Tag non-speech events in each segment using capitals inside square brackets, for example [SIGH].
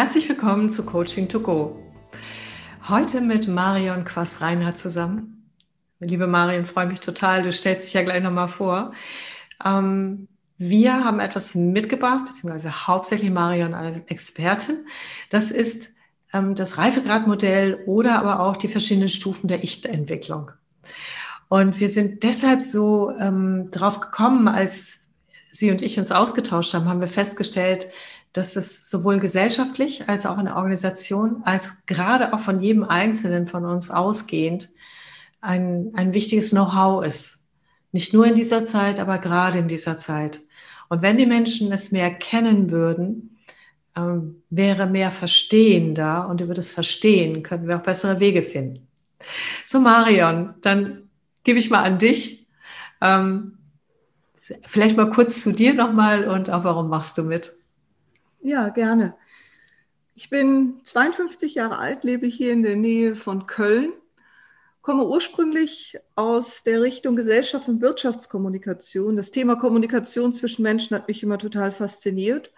Herzlich willkommen zu Coaching to Go. Heute mit Marion Quass-Reinhardt zusammen. Liebe Marion, freue mich total. Du stellst dich ja gleich nochmal vor. Ähm, wir haben etwas mitgebracht, beziehungsweise hauptsächlich Marion als Expertin. Das ist ähm, das Reifegradmodell oder aber auch die verschiedenen Stufen der Ich-Entwicklung. Und wir sind deshalb so ähm, drauf gekommen, als Sie und ich uns ausgetauscht haben, haben wir festgestellt, dass es sowohl gesellschaftlich als auch in der Organisation, als gerade auch von jedem Einzelnen von uns ausgehend ein, ein wichtiges Know-how ist. Nicht nur in dieser Zeit, aber gerade in dieser Zeit. Und wenn die Menschen es mehr kennen würden, ähm, wäre mehr Verstehen da und über das Verstehen könnten wir auch bessere Wege finden. So, Marion, dann gebe ich mal an dich. Ähm, vielleicht mal kurz zu dir nochmal und auch warum machst du mit? Ja, gerne. Ich bin 52 Jahre alt, lebe hier in der Nähe von Köln komme ursprünglich aus der Richtung Gesellschaft und Wirtschaftskommunikation. Das Thema Kommunikation zwischen Menschen hat mich immer total fasziniert.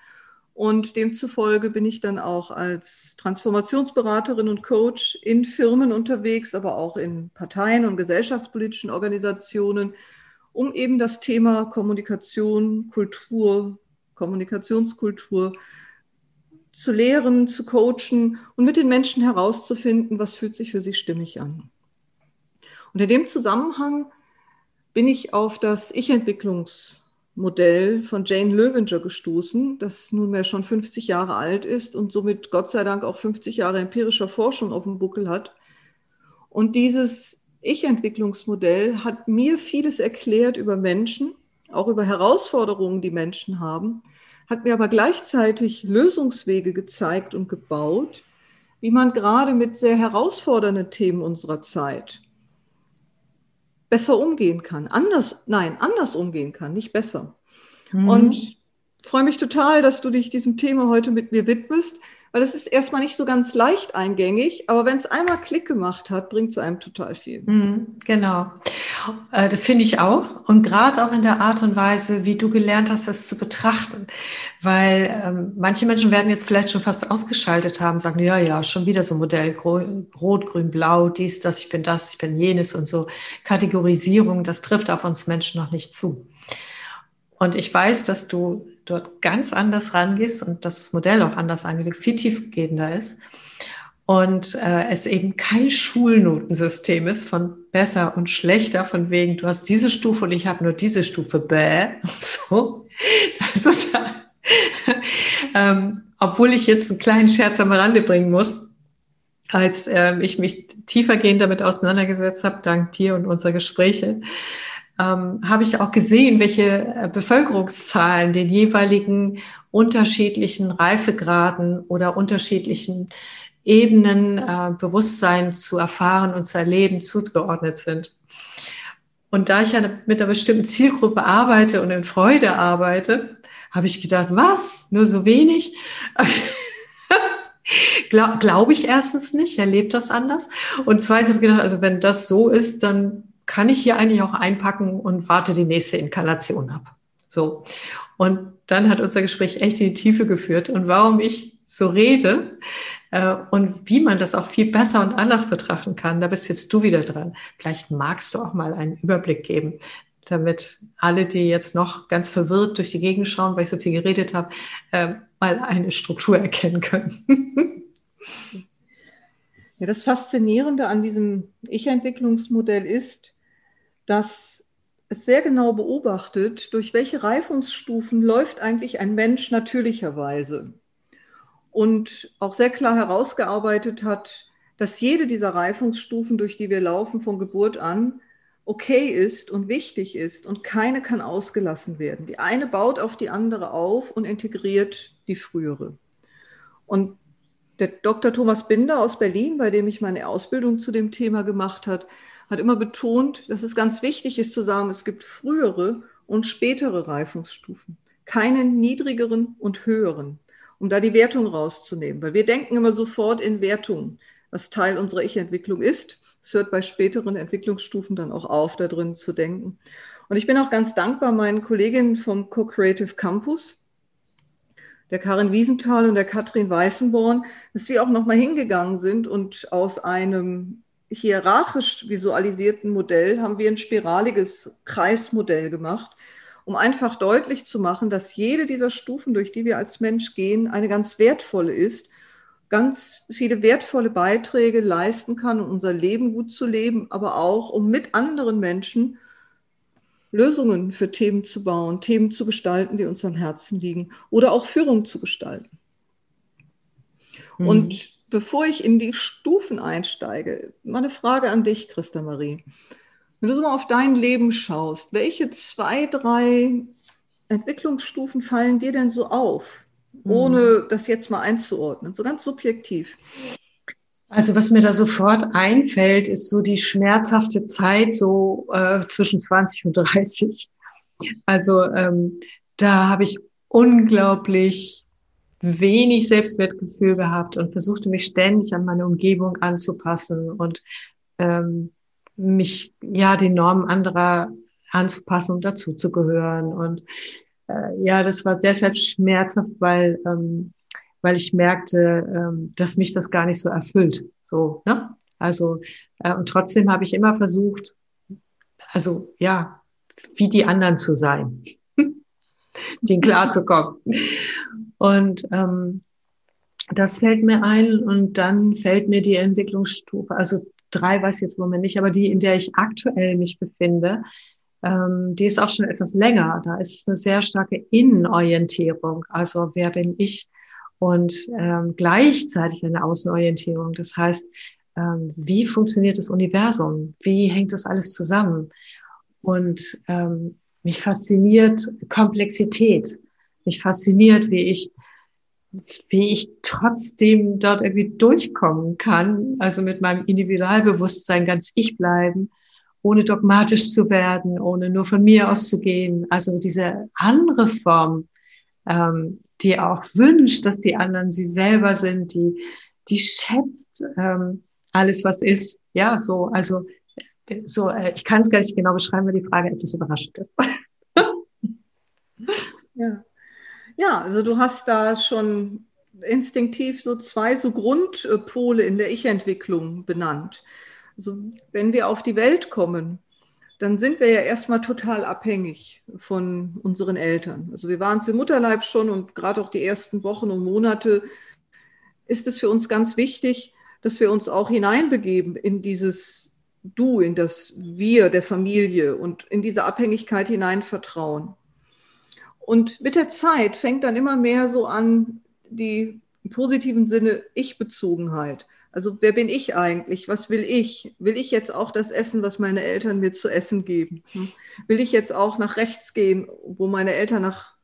Und demzufolge bin ich dann auch als Transformationsberaterin und Coach in Firmen unterwegs, aber auch in Parteien und gesellschaftspolitischen Organisationen, um eben das Thema Kommunikation, Kultur, Kommunikationskultur zu lehren, zu coachen und mit den Menschen herauszufinden, was fühlt sich für sie stimmig an. Und in dem Zusammenhang bin ich auf das Ich-Entwicklungsmodell von Jane Löwinger gestoßen, das nunmehr schon 50 Jahre alt ist und somit Gott sei Dank auch 50 Jahre empirischer Forschung auf dem Buckel hat. Und dieses Ich-Entwicklungsmodell hat mir vieles erklärt über Menschen, auch über Herausforderungen, die Menschen haben, hat mir aber gleichzeitig Lösungswege gezeigt und gebaut, wie man gerade mit sehr herausfordernden Themen unserer Zeit, besser umgehen kann. Anders, nein, anders umgehen kann, nicht besser. Mhm. Und freue mich total, dass du dich diesem Thema heute mit mir widmest, weil es ist erstmal nicht so ganz leicht eingängig, aber wenn es einmal Klick gemacht hat, bringt es einem total viel. Mhm, genau. Äh, das finde ich auch. Und gerade auch in der Art und Weise, wie du gelernt hast, das zu betrachten. Weil ähm, manche Menschen werden jetzt vielleicht schon fast ausgeschaltet haben, sagen, ja, ja, schon wieder so ein Modell, rot, grün, blau, dies, das, ich bin das, ich bin jenes und so. Kategorisierung, das trifft auf uns Menschen noch nicht zu. Und ich weiß, dass du dort ganz anders rangehst und das Modell auch anders angelegt, viel tiefgehender ist und äh, es eben kein Schulnotensystem ist von besser und schlechter, von wegen, du hast diese Stufe und ich habe nur diese Stufe, bäh, [LAUGHS] so. Das ist, [LAUGHS] ähm, obwohl ich jetzt einen kleinen Scherz am Rande bringen muss, als äh, ich mich tiefergehend damit auseinandergesetzt habe, dank dir und unserer Gespräche, ähm, habe ich auch gesehen, welche äh, Bevölkerungszahlen den jeweiligen unterschiedlichen Reifegraden oder unterschiedlichen Ebenen äh, Bewusstsein zu erfahren und zu erleben zugeordnet sind. Und da ich ja mit einer bestimmten Zielgruppe arbeite und in Freude arbeite, habe ich gedacht, was? Nur so wenig? [LAUGHS] Glaube glaub ich erstens nicht, erlebt das anders. Und zweitens habe ich gedacht, also wenn das so ist, dann kann ich hier eigentlich auch einpacken und warte die nächste Inkarnation ab. So. Und dann hat unser Gespräch echt in die Tiefe geführt. Und warum ich so rede äh, und wie man das auch viel besser und anders betrachten kann, da bist jetzt du wieder dran. Vielleicht magst du auch mal einen Überblick geben, damit alle, die jetzt noch ganz verwirrt durch die Gegend schauen, weil ich so viel geredet habe, äh, mal eine Struktur erkennen können. [LAUGHS] Ja, das Faszinierende an diesem Ich-Entwicklungsmodell ist, dass es sehr genau beobachtet, durch welche Reifungsstufen läuft eigentlich ein Mensch natürlicherweise. Und auch sehr klar herausgearbeitet hat, dass jede dieser Reifungsstufen, durch die wir laufen von Geburt an, okay ist und wichtig ist und keine kann ausgelassen werden. Die eine baut auf die andere auf und integriert die frühere. Und der Dr. Thomas Binder aus Berlin, bei dem ich meine Ausbildung zu dem Thema gemacht habe, hat immer betont, dass es ganz wichtig ist zu sagen, es gibt frühere und spätere Reifungsstufen, keine niedrigeren und höheren, um da die Wertung rauszunehmen. Weil wir denken immer sofort in Wertungen, was Teil unserer Ich-Entwicklung ist. Es hört bei späteren Entwicklungsstufen dann auch auf, da drin zu denken. Und ich bin auch ganz dankbar meinen Kolleginnen vom Co-Creative Campus, der Karin Wiesenthal und der Katrin Weißenborn, dass wir auch nochmal hingegangen sind und aus einem hierarchisch visualisierten Modell haben wir ein spiraliges Kreismodell gemacht, um einfach deutlich zu machen, dass jede dieser Stufen, durch die wir als Mensch gehen, eine ganz wertvolle ist, ganz viele wertvolle Beiträge leisten kann, um unser Leben gut zu leben, aber auch um mit anderen Menschen Lösungen für Themen zu bauen, Themen zu gestalten, die uns am Herzen liegen oder auch Führung zu gestalten. Mhm. Und bevor ich in die Stufen einsteige, mal eine Frage an dich, Christa Marie. Wenn du so mal auf dein Leben schaust, welche zwei, drei Entwicklungsstufen fallen dir denn so auf, ohne mhm. das jetzt mal einzuordnen, so ganz subjektiv? Also was mir da sofort einfällt, ist so die schmerzhafte Zeit so äh, zwischen 20 und 30. Also ähm, da habe ich unglaublich wenig Selbstwertgefühl gehabt und versuchte mich ständig an meine Umgebung anzupassen und ähm, mich ja den Normen anderer anzupassen und dazuzugehören. Und äh, ja, das war deshalb schmerzhaft, weil ähm, weil ich merkte, ähm, dass mich das gar nicht so erfüllt. So, ne? Also, äh, und trotzdem habe ich immer versucht, also ja, wie die anderen zu sein, [LAUGHS] denen klarzukommen. Und ähm, das fällt mir ein und dann fällt mir die Entwicklungsstufe, also drei weiß ich jetzt im Moment nicht, aber die, in der ich aktuell mich befinde, ähm, die ist auch schon etwas länger. Da ist eine sehr starke Innenorientierung. Also wer bin ich? und ähm, gleichzeitig eine Außenorientierung. Das heißt, ähm, wie funktioniert das Universum? Wie hängt das alles zusammen? Und ähm, mich fasziniert Komplexität. Mich fasziniert, wie ich wie ich trotzdem dort irgendwie durchkommen kann, also mit meinem Individualbewusstsein ganz ich bleiben, ohne dogmatisch zu werden, ohne nur von mir auszugehen. Also diese andere Form ähm, die auch wünscht, dass die anderen sie selber sind, die, die schätzt ähm, alles, was ist. Ja, so, also so, äh, ich kann es gar nicht genau beschreiben, weil die Frage etwas überraschend ist. [LAUGHS] ja. Ja, also du hast da schon instinktiv so zwei so Grundpole in der Ich-Entwicklung benannt. Also wenn wir auf die Welt kommen, dann sind wir ja erstmal total abhängig von unseren Eltern. Also wir waren es im Mutterleib schon und gerade auch die ersten Wochen und Monate ist es für uns ganz wichtig, dass wir uns auch hineinbegeben in dieses Du, in das Wir der Familie und in diese Abhängigkeit hinein vertrauen. Und mit der Zeit fängt dann immer mehr so an, die im positiven Sinne Ich-Bezogenheit. Also wer bin ich eigentlich? Was will ich? Will ich jetzt auch das essen, was meine Eltern mir zu essen geben? Hm? Will ich jetzt auch nach rechts gehen, wo meine Eltern nach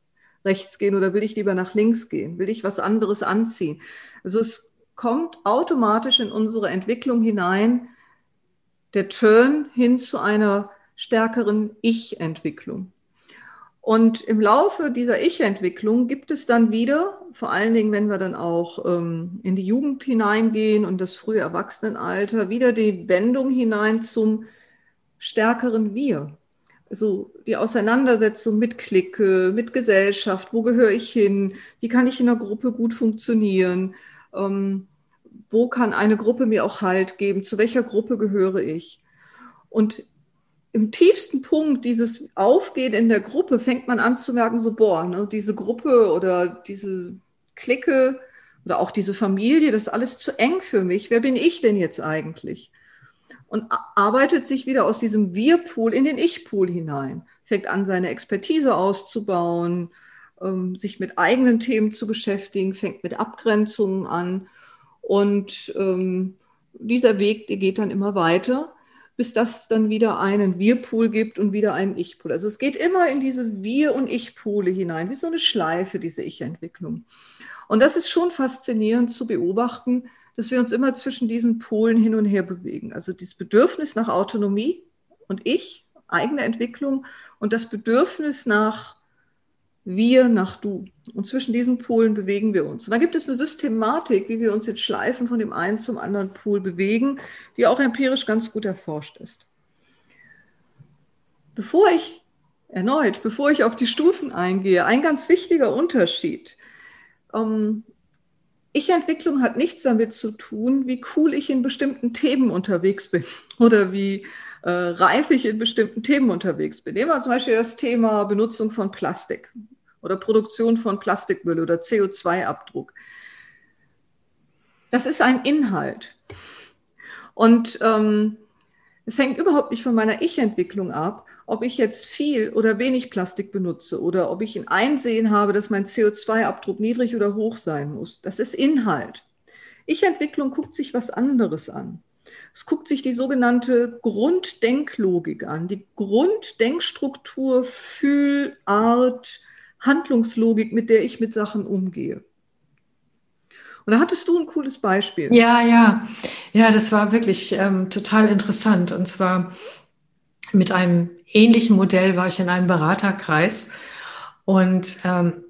rechts gehen oder will ich lieber nach links gehen? Will ich was anderes anziehen? Also es kommt automatisch in unsere Entwicklung hinein der Turn hin zu einer stärkeren Ich-Entwicklung. Und im Laufe dieser Ich-Entwicklung gibt es dann wieder, vor allen Dingen, wenn wir dann auch ähm, in die Jugend hineingehen und das frühe Erwachsenenalter, wieder die Wendung hinein zum stärkeren Wir. Also die Auseinandersetzung mit Clique, mit Gesellschaft, wo gehöre ich hin, wie kann ich in einer Gruppe gut funktionieren, ähm, wo kann eine Gruppe mir auch Halt geben, zu welcher Gruppe gehöre ich. Und im tiefsten Punkt dieses Aufgehen in der Gruppe fängt man an zu merken, so, boah, ne, diese Gruppe oder diese Clique oder auch diese Familie, das ist alles zu eng für mich. Wer bin ich denn jetzt eigentlich? Und arbeitet sich wieder aus diesem Wir-Pool in den Ich-Pool hinein, fängt an, seine Expertise auszubauen, ähm, sich mit eigenen Themen zu beschäftigen, fängt mit Abgrenzungen an. Und ähm, dieser Weg, der geht dann immer weiter bis das dann wieder einen Wir-Pool gibt und wieder einen Ich-Pool. Also es geht immer in diese Wir- und Ich-Pole hinein, wie so eine Schleife, diese Ich-Entwicklung. Und das ist schon faszinierend zu beobachten, dass wir uns immer zwischen diesen Polen hin und her bewegen. Also dieses Bedürfnis nach Autonomie und Ich, eigene Entwicklung und das Bedürfnis nach wir nach du. Und zwischen diesen Polen bewegen wir uns. Und da gibt es eine Systematik, wie wir uns jetzt schleifen von dem einen zum anderen Pol bewegen, die auch empirisch ganz gut erforscht ist. Bevor ich erneut, bevor ich auf die Stufen eingehe, ein ganz wichtiger Unterschied. ähm, Ich-Entwicklung hat nichts damit zu tun, wie cool ich in bestimmten Themen unterwegs bin [LAUGHS] oder wie äh, reif ich in bestimmten Themen unterwegs bin. Nehmen wir zum Beispiel das Thema Benutzung von Plastik oder Produktion von Plastikmüll oder CO2-Abdruck. Das ist ein Inhalt. Und ähm, es hängt überhaupt nicht von meiner Ich-Entwicklung ab, ob ich jetzt viel oder wenig Plastik benutze oder ob ich ein Einsehen habe, dass mein CO2-Abdruck niedrig oder hoch sein muss. Das ist Inhalt. Ich-Entwicklung guckt sich was anderes an. Es guckt sich die sogenannte Grunddenklogik an, die Grunddenkstruktur, Fühlart, Handlungslogik, mit der ich mit Sachen umgehe. Und da hattest du ein cooles Beispiel. Ja, ja, ja, das war wirklich ähm, total interessant. Und zwar mit einem ähnlichen Modell war ich in einem Beraterkreis und ähm,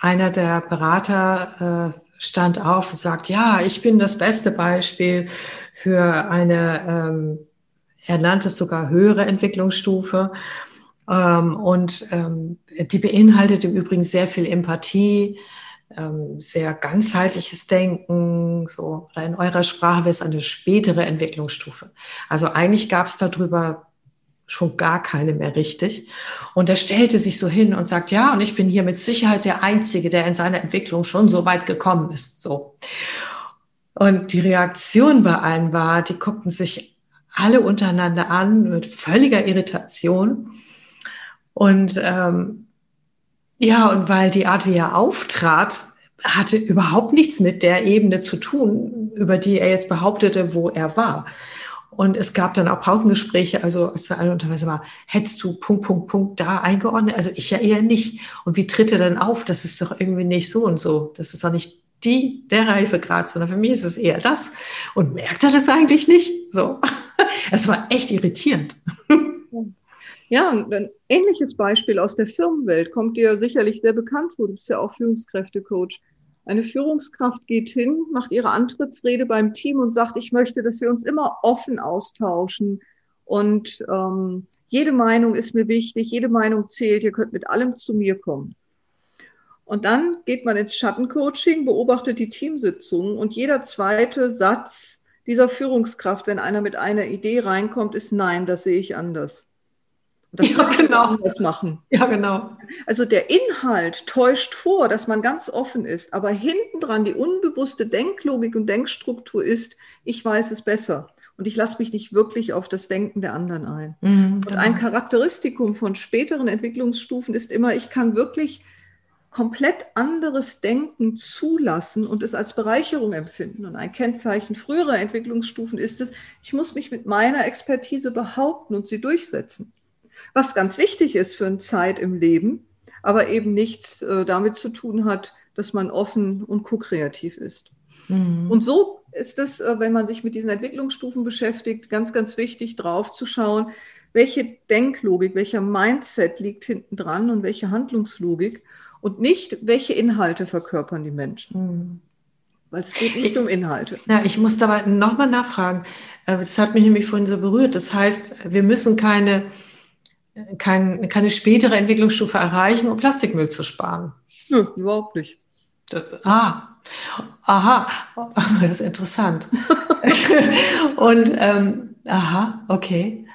einer der Berater äh, stand auf und sagt, ja, ich bin das beste Beispiel für eine, ähm, er nannte es sogar höhere Entwicklungsstufe. Ähm, und ähm, die beinhaltet im Übrigen sehr viel Empathie, ähm, sehr ganzheitliches Denken, so, oder in eurer Sprache wäre es eine spätere Entwicklungsstufe. Also eigentlich gab es darüber schon gar keine mehr richtig. Und er stellte sich so hin und sagt, ja, und ich bin hier mit Sicherheit der Einzige, der in seiner Entwicklung schon so weit gekommen ist. So. Und die Reaktion bei allen war, die guckten sich alle untereinander an mit völliger Irritation. Und ähm, ja, und weil die Art, wie er auftrat, hatte überhaupt nichts mit der Ebene zu tun, über die er jetzt behauptete, wo er war. Und es gab dann auch Pausengespräche, also als da alle unterweise war, hättest du Punkt, Punkt, Punkt da eingeordnet? Also ich ja eher nicht. Und wie tritt er dann auf? Das ist doch irgendwie nicht so und so. Das ist doch nicht die, der Reifegrad, sondern für mich ist es eher das. Und merkt er das eigentlich nicht? So. [LAUGHS] Es war echt irritierend. Ja, ein ähnliches Beispiel aus der Firmenwelt kommt dir sicherlich sehr bekannt vor. Du bist ja auch Führungskräftecoach. Eine Führungskraft geht hin, macht ihre Antrittsrede beim Team und sagt, ich möchte, dass wir uns immer offen austauschen und ähm, jede Meinung ist mir wichtig, jede Meinung zählt, ihr könnt mit allem zu mir kommen. Und dann geht man ins Schattencoaching, beobachtet die Teamsitzungen und jeder zweite Satz dieser Führungskraft, wenn einer mit einer Idee reinkommt, ist nein, das sehe ich anders. Das ja, genau. anders machen. Ja, genau. Also der Inhalt täuscht vor, dass man ganz offen ist, aber hinten dran die unbewusste Denklogik und Denkstruktur ist, ich weiß es besser und ich lasse mich nicht wirklich auf das Denken der anderen ein. Mhm, genau. Und ein Charakteristikum von späteren Entwicklungsstufen ist immer, ich kann wirklich komplett anderes Denken zulassen und es als Bereicherung empfinden. Und ein Kennzeichen früherer Entwicklungsstufen ist es, ich muss mich mit meiner Expertise behaupten und sie durchsetzen was ganz wichtig ist für eine Zeit im Leben, aber eben nichts äh, damit zu tun hat, dass man offen und ko-kreativ ist. Mhm. Und so ist es, äh, wenn man sich mit diesen Entwicklungsstufen beschäftigt, ganz, ganz wichtig drauf zu schauen, welche Denklogik, welcher Mindset liegt hinten dran und welche Handlungslogik und nicht, welche Inhalte verkörpern die Menschen. Mhm. Weil es geht nicht ich, um Inhalte. Ja, ich muss dabei nochmal nachfragen. Äh, das hat mich nämlich vorhin so berührt. Das heißt, wir müssen keine kein, keine spätere Entwicklungsstufe erreichen, um Plastikmüll zu sparen. Nö, überhaupt nicht. Ah, aha, [LAUGHS] das ist interessant. [LAUGHS] und ähm, aha, okay.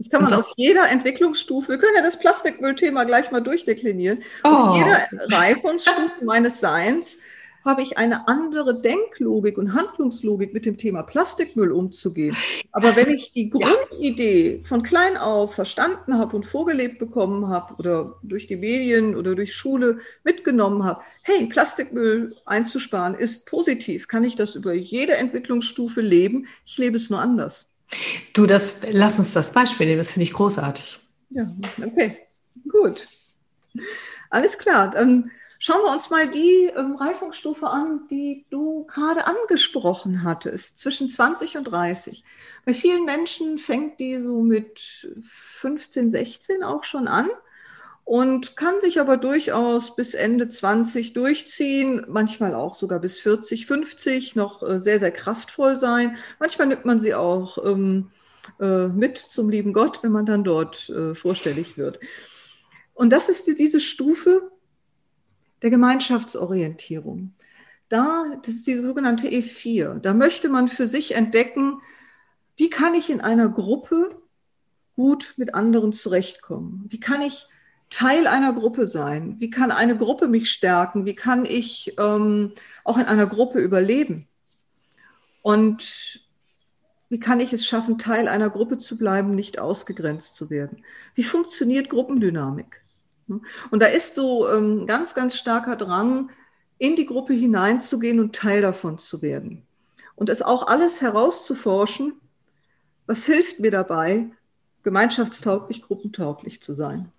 Das kann man das, auf jeder Entwicklungsstufe, wir können ja das Plastikmüllthema gleich mal durchdeklinieren. Oh. Auf jeder Reifungsstufe meines Seins habe ich eine andere Denklogik und Handlungslogik mit dem Thema Plastikmüll umzugehen. Aber also, wenn ich die Grundidee ja. von klein auf verstanden habe und vorgelebt bekommen habe oder durch die Medien oder durch Schule mitgenommen habe, hey, Plastikmüll einzusparen ist positiv, kann ich das über jede Entwicklungsstufe leben. Ich lebe es nur anders. Du, das, lass uns das Beispiel nehmen, das finde ich großartig. Ja, okay, gut. Alles klar, dann Schauen wir uns mal die ähm, Reifungsstufe an, die du gerade angesprochen hattest, zwischen 20 und 30. Bei vielen Menschen fängt die so mit 15, 16 auch schon an und kann sich aber durchaus bis Ende 20 durchziehen, manchmal auch sogar bis 40, 50 noch äh, sehr, sehr kraftvoll sein. Manchmal nimmt man sie auch ähm, äh, mit zum lieben Gott, wenn man dann dort äh, vorstellig wird. Und das ist die, diese Stufe, der Gemeinschaftsorientierung. Da, das ist die sogenannte E4. Da möchte man für sich entdecken, wie kann ich in einer Gruppe gut mit anderen zurechtkommen? Wie kann ich Teil einer Gruppe sein? Wie kann eine Gruppe mich stärken? Wie kann ich ähm, auch in einer Gruppe überleben? Und wie kann ich es schaffen, Teil einer Gruppe zu bleiben, nicht ausgegrenzt zu werden? Wie funktioniert Gruppendynamik? Und da ist so ähm, ganz, ganz starker Drang, in die Gruppe hineinzugehen und Teil davon zu werden. Und es auch alles herauszuforschen, was hilft mir dabei, gemeinschaftstauglich, gruppentauglich zu sein.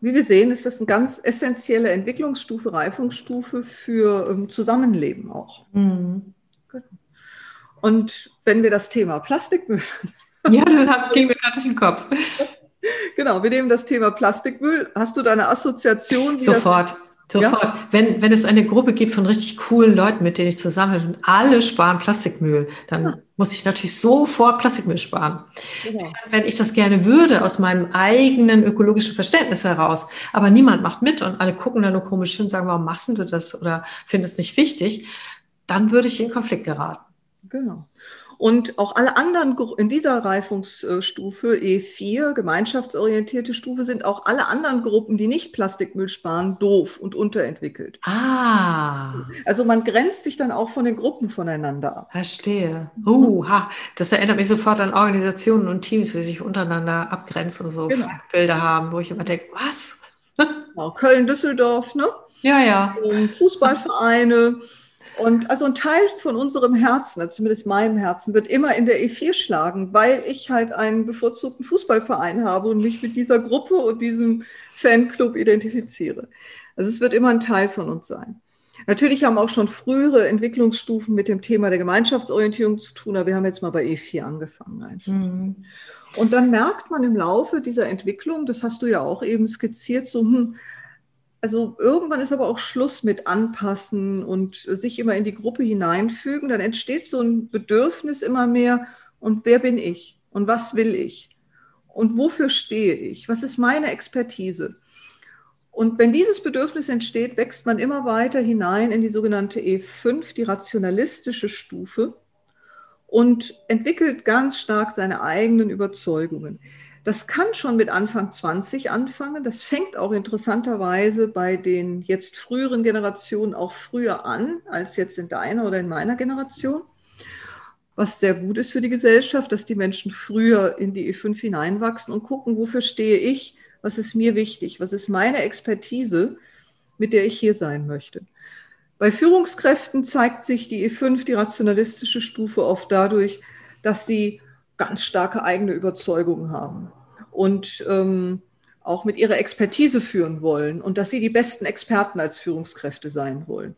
Wie wir sehen, ist das eine ganz essentielle Entwicklungsstufe, Reifungsstufe für ähm, Zusammenleben auch. Mhm. Und wenn wir das Thema Plastikmüll. [LAUGHS] Ja, das ging mir gerade durch den Kopf. [LAUGHS] Genau, wir nehmen das Thema Plastikmüll. Hast du da eine Assoziation? Sofort. Sofort. Ja? Wenn, wenn es eine Gruppe gibt von richtig coolen Leuten, mit denen ich zusammen bin und alle sparen Plastikmüll, dann ja. muss ich natürlich sofort Plastikmüll sparen. Genau. Wenn ich das gerne würde, aus meinem eigenen ökologischen Verständnis heraus, aber niemand macht mit und alle gucken dann nur komisch hin und sagen, warum machst du das oder findest es nicht wichtig, dann würde ich in Konflikt geraten. Genau. Und auch alle anderen in dieser Reifungsstufe E4, gemeinschaftsorientierte Stufe, sind auch alle anderen Gruppen, die nicht Plastikmüll sparen, doof und unterentwickelt. Ah. Also man grenzt sich dann auch von den Gruppen voneinander ab. Verstehe. Uh, ha. Das erinnert mich sofort an Organisationen und Teams, wie sich untereinander abgrenzen und so genau. Bilder haben, wo ich immer denke, was? [LAUGHS] Genau. Köln, Düsseldorf, ne? Ja, ja. Fußballvereine. Und also ein Teil von unserem Herzen, also zumindest meinem Herzen, wird immer in der E4 schlagen, weil ich halt einen bevorzugten Fußballverein habe und mich mit dieser Gruppe und diesem Fanclub identifiziere. Also es wird immer ein Teil von uns sein. Natürlich haben auch schon frühere Entwicklungsstufen mit dem Thema der Gemeinschaftsorientierung zu tun, aber wir haben jetzt mal bei E4 angefangen. Mhm. Und dann merkt man im Laufe dieser Entwicklung, das hast du ja auch eben skizziert, so, hm, also irgendwann ist aber auch Schluss mit anpassen und sich immer in die Gruppe hineinfügen. Dann entsteht so ein Bedürfnis immer mehr. Und wer bin ich? Und was will ich? Und wofür stehe ich? Was ist meine Expertise? Und wenn dieses Bedürfnis entsteht, wächst man immer weiter hinein in die sogenannte E5, die rationalistische Stufe, und entwickelt ganz stark seine eigenen Überzeugungen. Das kann schon mit Anfang 20 anfangen. Das fängt auch interessanterweise bei den jetzt früheren Generationen auch früher an als jetzt in deiner oder in meiner Generation. Was sehr gut ist für die Gesellschaft, dass die Menschen früher in die E5 hineinwachsen und gucken, wofür stehe ich, was ist mir wichtig, was ist meine Expertise, mit der ich hier sein möchte. Bei Führungskräften zeigt sich die E5, die rationalistische Stufe, oft dadurch, dass sie ganz starke eigene Überzeugungen haben und ähm, auch mit ihrer Expertise führen wollen und dass sie die besten Experten als Führungskräfte sein wollen.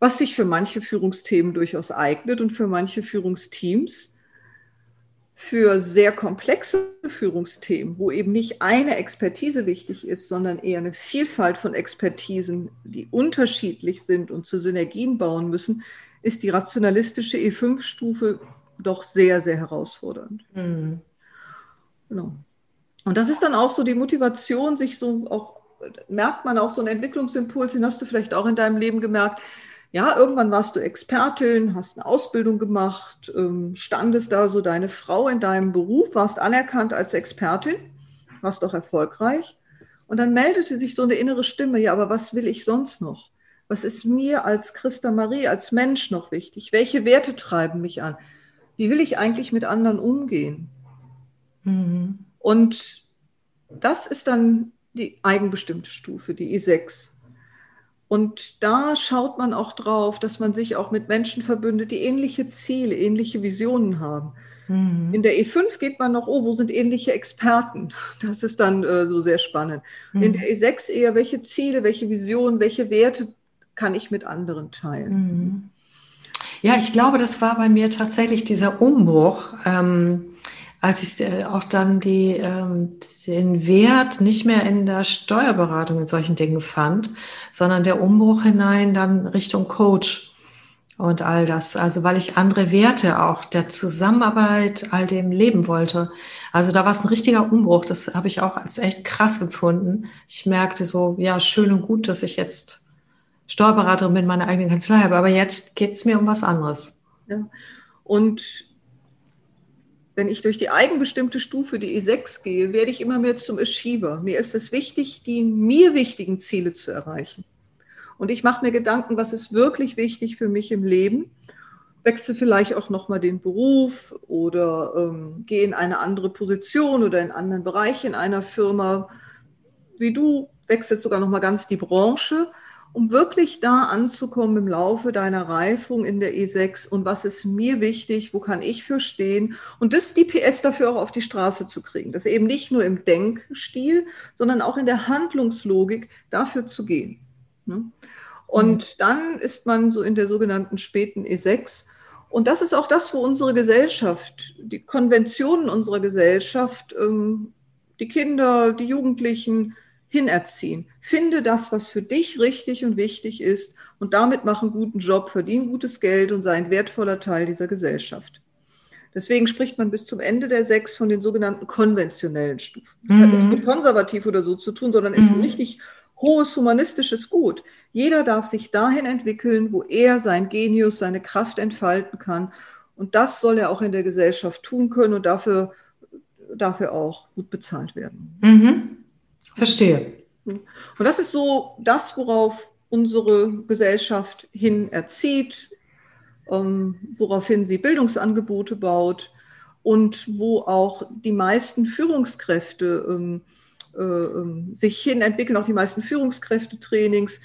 Was sich für manche Führungsthemen durchaus eignet und für manche Führungsteams. Für sehr komplexe Führungsthemen, wo eben nicht eine Expertise wichtig ist, sondern eher eine Vielfalt von Expertisen, die unterschiedlich sind und zu Synergien bauen müssen, ist die rationalistische E5-Stufe doch sehr, sehr herausfordernd. Mhm. Genau. Und das ist dann auch so die Motivation, sich so auch, merkt man auch so einen Entwicklungsimpuls, den hast du vielleicht auch in deinem Leben gemerkt. Ja, irgendwann warst du Expertin, hast eine Ausbildung gemacht, ähm, standest da so deine Frau in deinem Beruf, warst anerkannt als Expertin, warst auch erfolgreich. Und dann meldete sich so eine innere Stimme, ja, aber was will ich sonst noch? Was ist mir als Christa Marie, als Mensch noch wichtig? Welche Werte treiben mich an? Wie will ich eigentlich mit anderen umgehen? Mhm. Und das ist dann die eigenbestimmte Stufe, die I6. Und da schaut man auch drauf, dass man sich auch mit Menschen verbündet, die ähnliche Ziele, ähnliche Visionen haben. Mhm. In der E5 geht man noch, oh, wo sind ähnliche Experten? Das ist dann äh, so sehr spannend. Mhm. In der E6 eher, welche Ziele, welche Visionen, welche Werte kann ich mit anderen teilen? Ja, ich glaube, das war bei mir tatsächlich dieser Umbruch. Ähm, als ich äh, auch dann die, ähm, den Wert nicht mehr in der Steuerberatung in solchen Dingen fand, sondern der Umbruch hinein dann Richtung Coach. und all das. Also weil ich andere Werte auch der Zusammenarbeit, all dem leben wollte. Also da war es ein richtiger Umbruch. Das habe ich auch als echt krass empfunden. Ich merkte so, ja, schön und gut, dass ich jetzt Steuerberaterin bin, meine eigene Kanzlei habe. Aber jetzt geht es mir um was anderes. Ja. Und wenn ich durch die eigenbestimmte Stufe, die E6 gehe, werde ich immer mehr zum Achiever. Mir ist es wichtig, die mir wichtigen Ziele zu erreichen. Und ich mache mir Gedanken, was ist wirklich wichtig für mich im Leben. Wechsle vielleicht auch nochmal den Beruf oder ähm, gehe in eine andere Position oder in einen anderen Bereich in einer Firma. Wie du wechselst sogar nochmal ganz die Branche um wirklich da anzukommen im Laufe deiner Reifung in der E6 und was ist mir wichtig, wo kann ich für stehen und das die PS dafür auch auf die Straße zu kriegen. Das eben nicht nur im Denkstil, sondern auch in der Handlungslogik dafür zu gehen. Ne? Und mhm. dann ist man so in der sogenannten späten E6. Und das ist auch das, wo unsere Gesellschaft, die Konventionen unserer Gesellschaft, ähm, die Kinder, die Jugendlichen, hinerziehen. Finde das, was für dich richtig und wichtig ist und damit mach einen guten Job, verdien gutes Geld und sei ein wertvoller Teil dieser Gesellschaft. Deswegen spricht man bis zum Ende der sechs von den sogenannten konventionellen Stufen. Das mhm. hat nichts mit konservativ oder so zu tun, sondern ist ein mhm. richtig hohes humanistisches Gut. Jeder darf sich dahin entwickeln, wo er sein Genius, seine Kraft entfalten kann. Und das soll er auch in der Gesellschaft tun können und dafür, dafür auch gut bezahlt werden. Mhm. Verstehe. Und das ist so das, worauf unsere Gesellschaft hin erzieht, ähm, woraufhin sie Bildungsangebote baut und wo auch die meisten Führungskräfte ähm, äh, ähm, sich hin entwickeln, auch die meisten Führungskräftetrainings.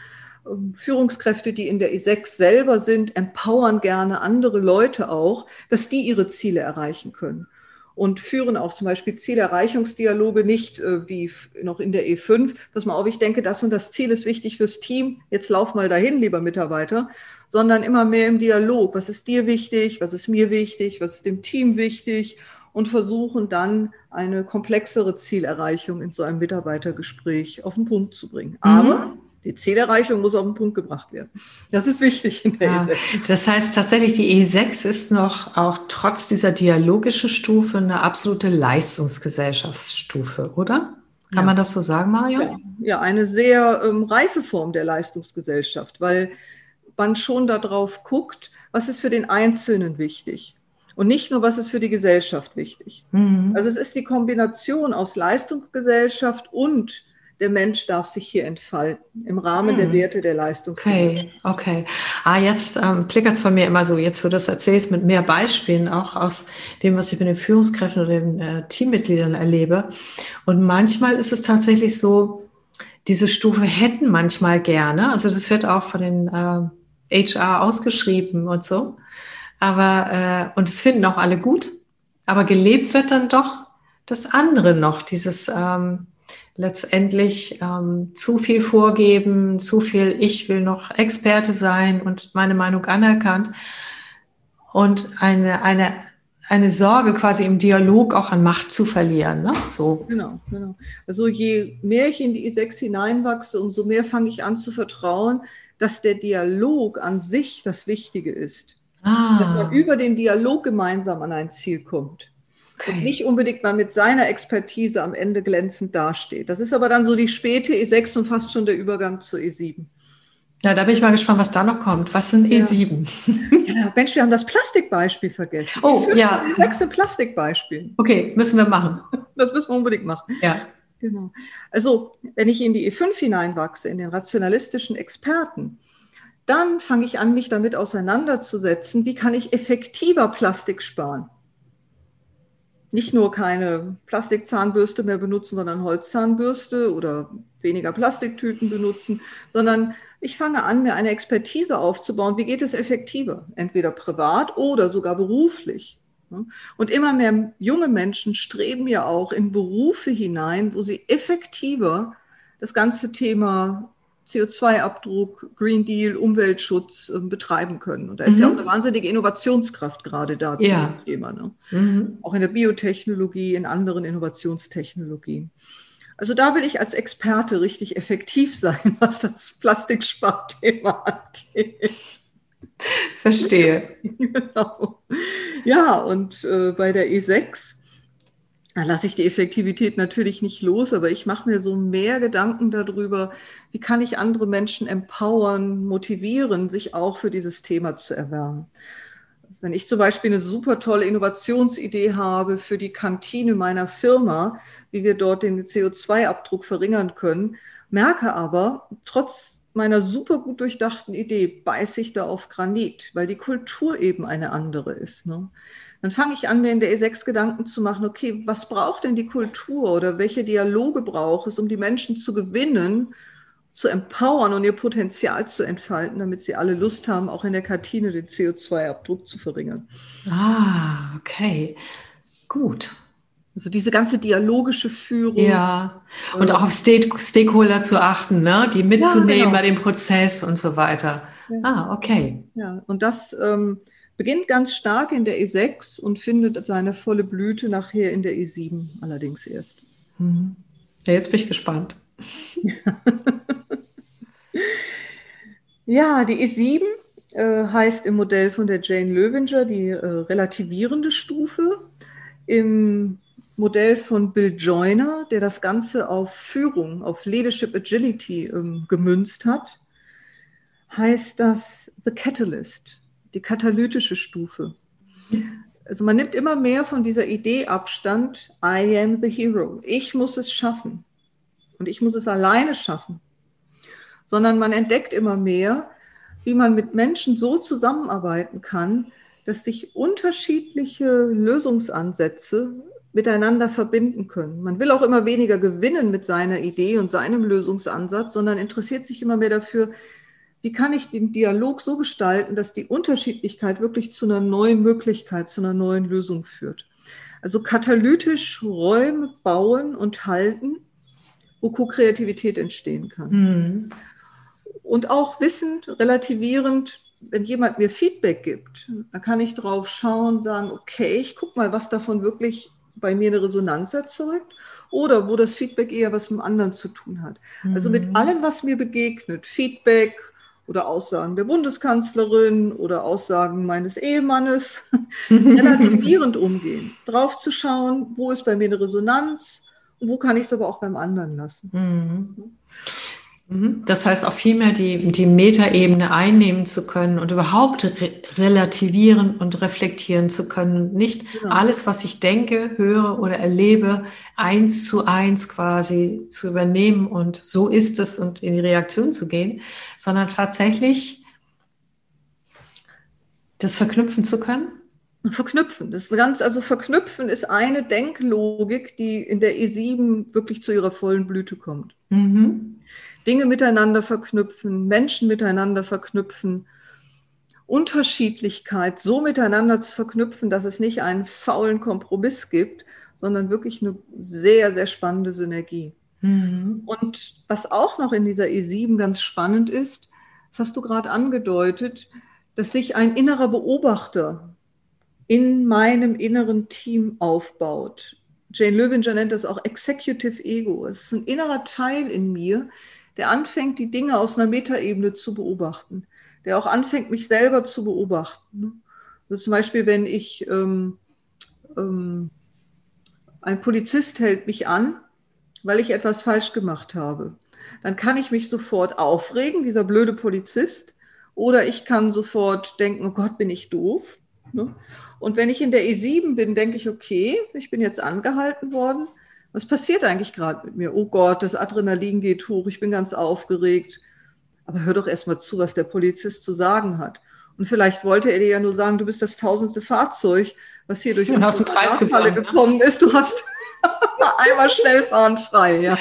Ähm, Führungskräfte, die in der E6 selber sind, empowern gerne andere Leute auch, dass die ihre Ziele erreichen können und führen auch zum Beispiel Zielerreichungsdialoge nicht äh, wie noch in der E5. Pass mal auf, ich denke, das und das Ziel ist wichtig fürs Team. Jetzt lauf mal dahin, lieber Mitarbeiter, sondern immer mehr im Dialog. Was ist dir wichtig? Was ist mir wichtig? Was ist dem Team wichtig? Und versuchen dann eine komplexere Zielerreichung in so einem Mitarbeitergespräch auf den Punkt zu bringen. Aber mhm. Die Zielerreichung muss auf den Punkt gebracht werden. Das ist wichtig in der ja, E6. Das heißt tatsächlich, die E6 ist noch auch trotz dieser dialogischen Stufe eine absolute Leistungsgesellschaftsstufe, oder? Kann ja. man das so sagen, Mario? Ja, ja eine sehr ähm, reife Form der Leistungsgesellschaft, weil man schon darauf guckt, was ist für den Einzelnen wichtig. Und nicht nur, was ist für die Gesellschaft wichtig. Mhm. Also es ist die Kombination aus Leistungsgesellschaft und der Mensch darf sich hier entfalten im Rahmen hm. der Werte der Leistungsgesellschaft. Okay, okay. Ah, jetzt ähm, klickert es von mir immer so, jetzt wo du das erzählst, mit mehr Beispielen, auch aus dem, was ich mit den Führungskräften oder den äh, Teammitgliedern erlebe. Und manchmal ist es tatsächlich so, diese Stufe hätten manchmal gerne, also das wird auch von den äh, HR ausgeschrieben und so, aber, äh, und es finden auch alle gut, aber gelebt wird dann doch das andere noch, dieses, ähm, letztendlich ähm, zu viel vorgeben, zu viel, ich will noch Experte sein und meine Meinung anerkannt und eine, eine, eine Sorge quasi im Dialog auch an Macht zu verlieren. Ne? So. Genau, genau. Also je mehr ich in die E6 hineinwachse, umso mehr fange ich an zu vertrauen, dass der Dialog an sich das Wichtige ist. Ah. Dass man über den Dialog gemeinsam an ein Ziel kommt. Okay. Und nicht unbedingt mal mit seiner Expertise am Ende glänzend dasteht. Das ist aber dann so die späte E6 und fast schon der Übergang zur E7. Ja, da bin ich mal gespannt, was da noch kommt. Was sind E7? Ja, Mensch, wir haben das Plastikbeispiel vergessen. Oh, ja. Sechste Plastikbeispiel. Okay, müssen wir machen. Das müssen wir unbedingt machen. Ja. Genau. Also, wenn ich in die E5 hineinwachse, in den rationalistischen Experten, dann fange ich an, mich damit auseinanderzusetzen, wie kann ich effektiver Plastik sparen nicht nur keine Plastikzahnbürste mehr benutzen, sondern Holzzahnbürste oder weniger Plastiktüten benutzen, sondern ich fange an, mir eine Expertise aufzubauen. Wie geht es effektiver? Entweder privat oder sogar beruflich. Und immer mehr junge Menschen streben ja auch in Berufe hinein, wo sie effektiver das ganze Thema CO2-Abdruck, Green Deal, Umweltschutz äh, betreiben können. Und da ist mhm. ja auch eine wahnsinnige Innovationskraft gerade da zu ja. dem Thema. Ne? Mhm. Auch in der Biotechnologie, in anderen Innovationstechnologien. Also da will ich als Experte richtig effektiv sein, [LAUGHS] was das Plastiksparthema [LAUGHS] angeht. Verstehe. [LAUGHS] genau. Ja, und äh, bei der E6 da lasse ich die Effektivität natürlich nicht los, aber ich mache mir so mehr Gedanken darüber, wie kann ich andere Menschen empowern, motivieren, sich auch für dieses Thema zu erwärmen. Also wenn ich zum Beispiel eine super tolle Innovationsidee habe für die Kantine meiner Firma, wie wir dort den CO2-Abdruck verringern können, merke aber, trotz meiner super gut durchdachten Idee beiße ich da auf Granit, weil die Kultur eben eine andere ist. Ne? Dann fange ich an, mir in der E6 Gedanken zu machen, okay, was braucht denn die Kultur oder welche Dialoge braucht es, um die Menschen zu gewinnen, zu empowern und ihr Potenzial zu entfalten, damit sie alle Lust haben, auch in der Kantine den CO2-Abdruck zu verringern. Ah, okay. Gut. Also diese ganze dialogische Führung. Ja, und auch auf Stakeholder zu achten, ne? die mitzunehmen ja, genau. bei dem Prozess und so weiter. Ja. Ah, okay. Ja, und das ähm, beginnt ganz stark in der E6 und findet seine volle Blüte nachher in der E7 allerdings erst. Mhm. Ja, jetzt bin ich gespannt. [LAUGHS] ja, die E7 äh, heißt im Modell von der Jane Löwinger die äh, relativierende Stufe. Im Modell von Bill Joyner, der das Ganze auf Führung, auf Leadership Agility ähm, gemünzt hat, heißt das The Catalyst, die katalytische Stufe. Also man nimmt immer mehr von dieser Idee Abstand, I am the hero. Ich muss es schaffen. Und ich muss es alleine schaffen. Sondern man entdeckt immer mehr, wie man mit Menschen so zusammenarbeiten kann, dass sich unterschiedliche Lösungsansätze miteinander verbinden können. Man will auch immer weniger gewinnen mit seiner Idee und seinem Lösungsansatz, sondern interessiert sich immer mehr dafür, wie kann ich den Dialog so gestalten, dass die Unterschiedlichkeit wirklich zu einer neuen Möglichkeit, zu einer neuen Lösung führt. Also katalytisch Räume bauen und halten, wo Co-Kreativität entstehen kann. Mhm. Und auch wissend, relativierend, wenn jemand mir Feedback gibt, dann kann ich drauf schauen, sagen, okay, ich gucke mal, was davon wirklich bei mir eine Resonanz erzeugt oder wo das Feedback eher was mit dem anderen zu tun hat. Mhm. Also mit mhm. allem, was mir begegnet, Feedback, oder Aussagen der Bundeskanzlerin oder Aussagen meines Ehemannes [LAUGHS] relativierend umgehen, drauf zu schauen, wo ist bei mir eine Resonanz und wo kann ich es aber auch beim anderen lassen. Mhm. Mhm. Das heißt auch vielmehr die, die Metaebene einnehmen zu können und überhaupt re relativieren und reflektieren zu können und nicht genau. alles, was ich denke, höre oder erlebe, eins zu eins quasi zu übernehmen und so ist es und in die Reaktion zu gehen, sondern tatsächlich das verknüpfen zu können. Verknüpfen, das ist ganz, also verknüpfen ist eine Denklogik, die in der E7 wirklich zu ihrer vollen Blüte kommt. Mhm. Dinge miteinander verknüpfen, Menschen miteinander verknüpfen, Unterschiedlichkeit so miteinander zu verknüpfen, dass es nicht einen faulen Kompromiss gibt, sondern wirklich eine sehr, sehr spannende Synergie. Mhm. Und was auch noch in dieser E7 ganz spannend ist, das hast du gerade angedeutet, dass sich ein innerer Beobachter in meinem inneren Team aufbaut. Jane Löwinger nennt das auch Executive Ego. Es ist ein innerer Teil in mir, der anfängt, die Dinge aus einer Metaebene zu beobachten, der auch anfängt, mich selber zu beobachten. Also zum Beispiel, wenn ich, ähm, ähm, ein Polizist hält mich an, weil ich etwas falsch gemacht habe, dann kann ich mich sofort aufregen, dieser blöde Polizist, oder ich kann sofort denken, oh Gott, bin ich doof. Ne? Und wenn ich in der E7 bin, denke ich, okay, ich bin jetzt angehalten worden was passiert eigentlich gerade mit mir? Oh Gott, das Adrenalin geht hoch, ich bin ganz aufgeregt. Aber hör doch erst mal zu, was der Polizist zu sagen hat. Und vielleicht wollte er dir ja nur sagen, du bist das tausendste Fahrzeug, was hier durch unsere Preisfalle ne? gekommen ist. Du hast [LAUGHS] einmal schnell fahren frei. Ja,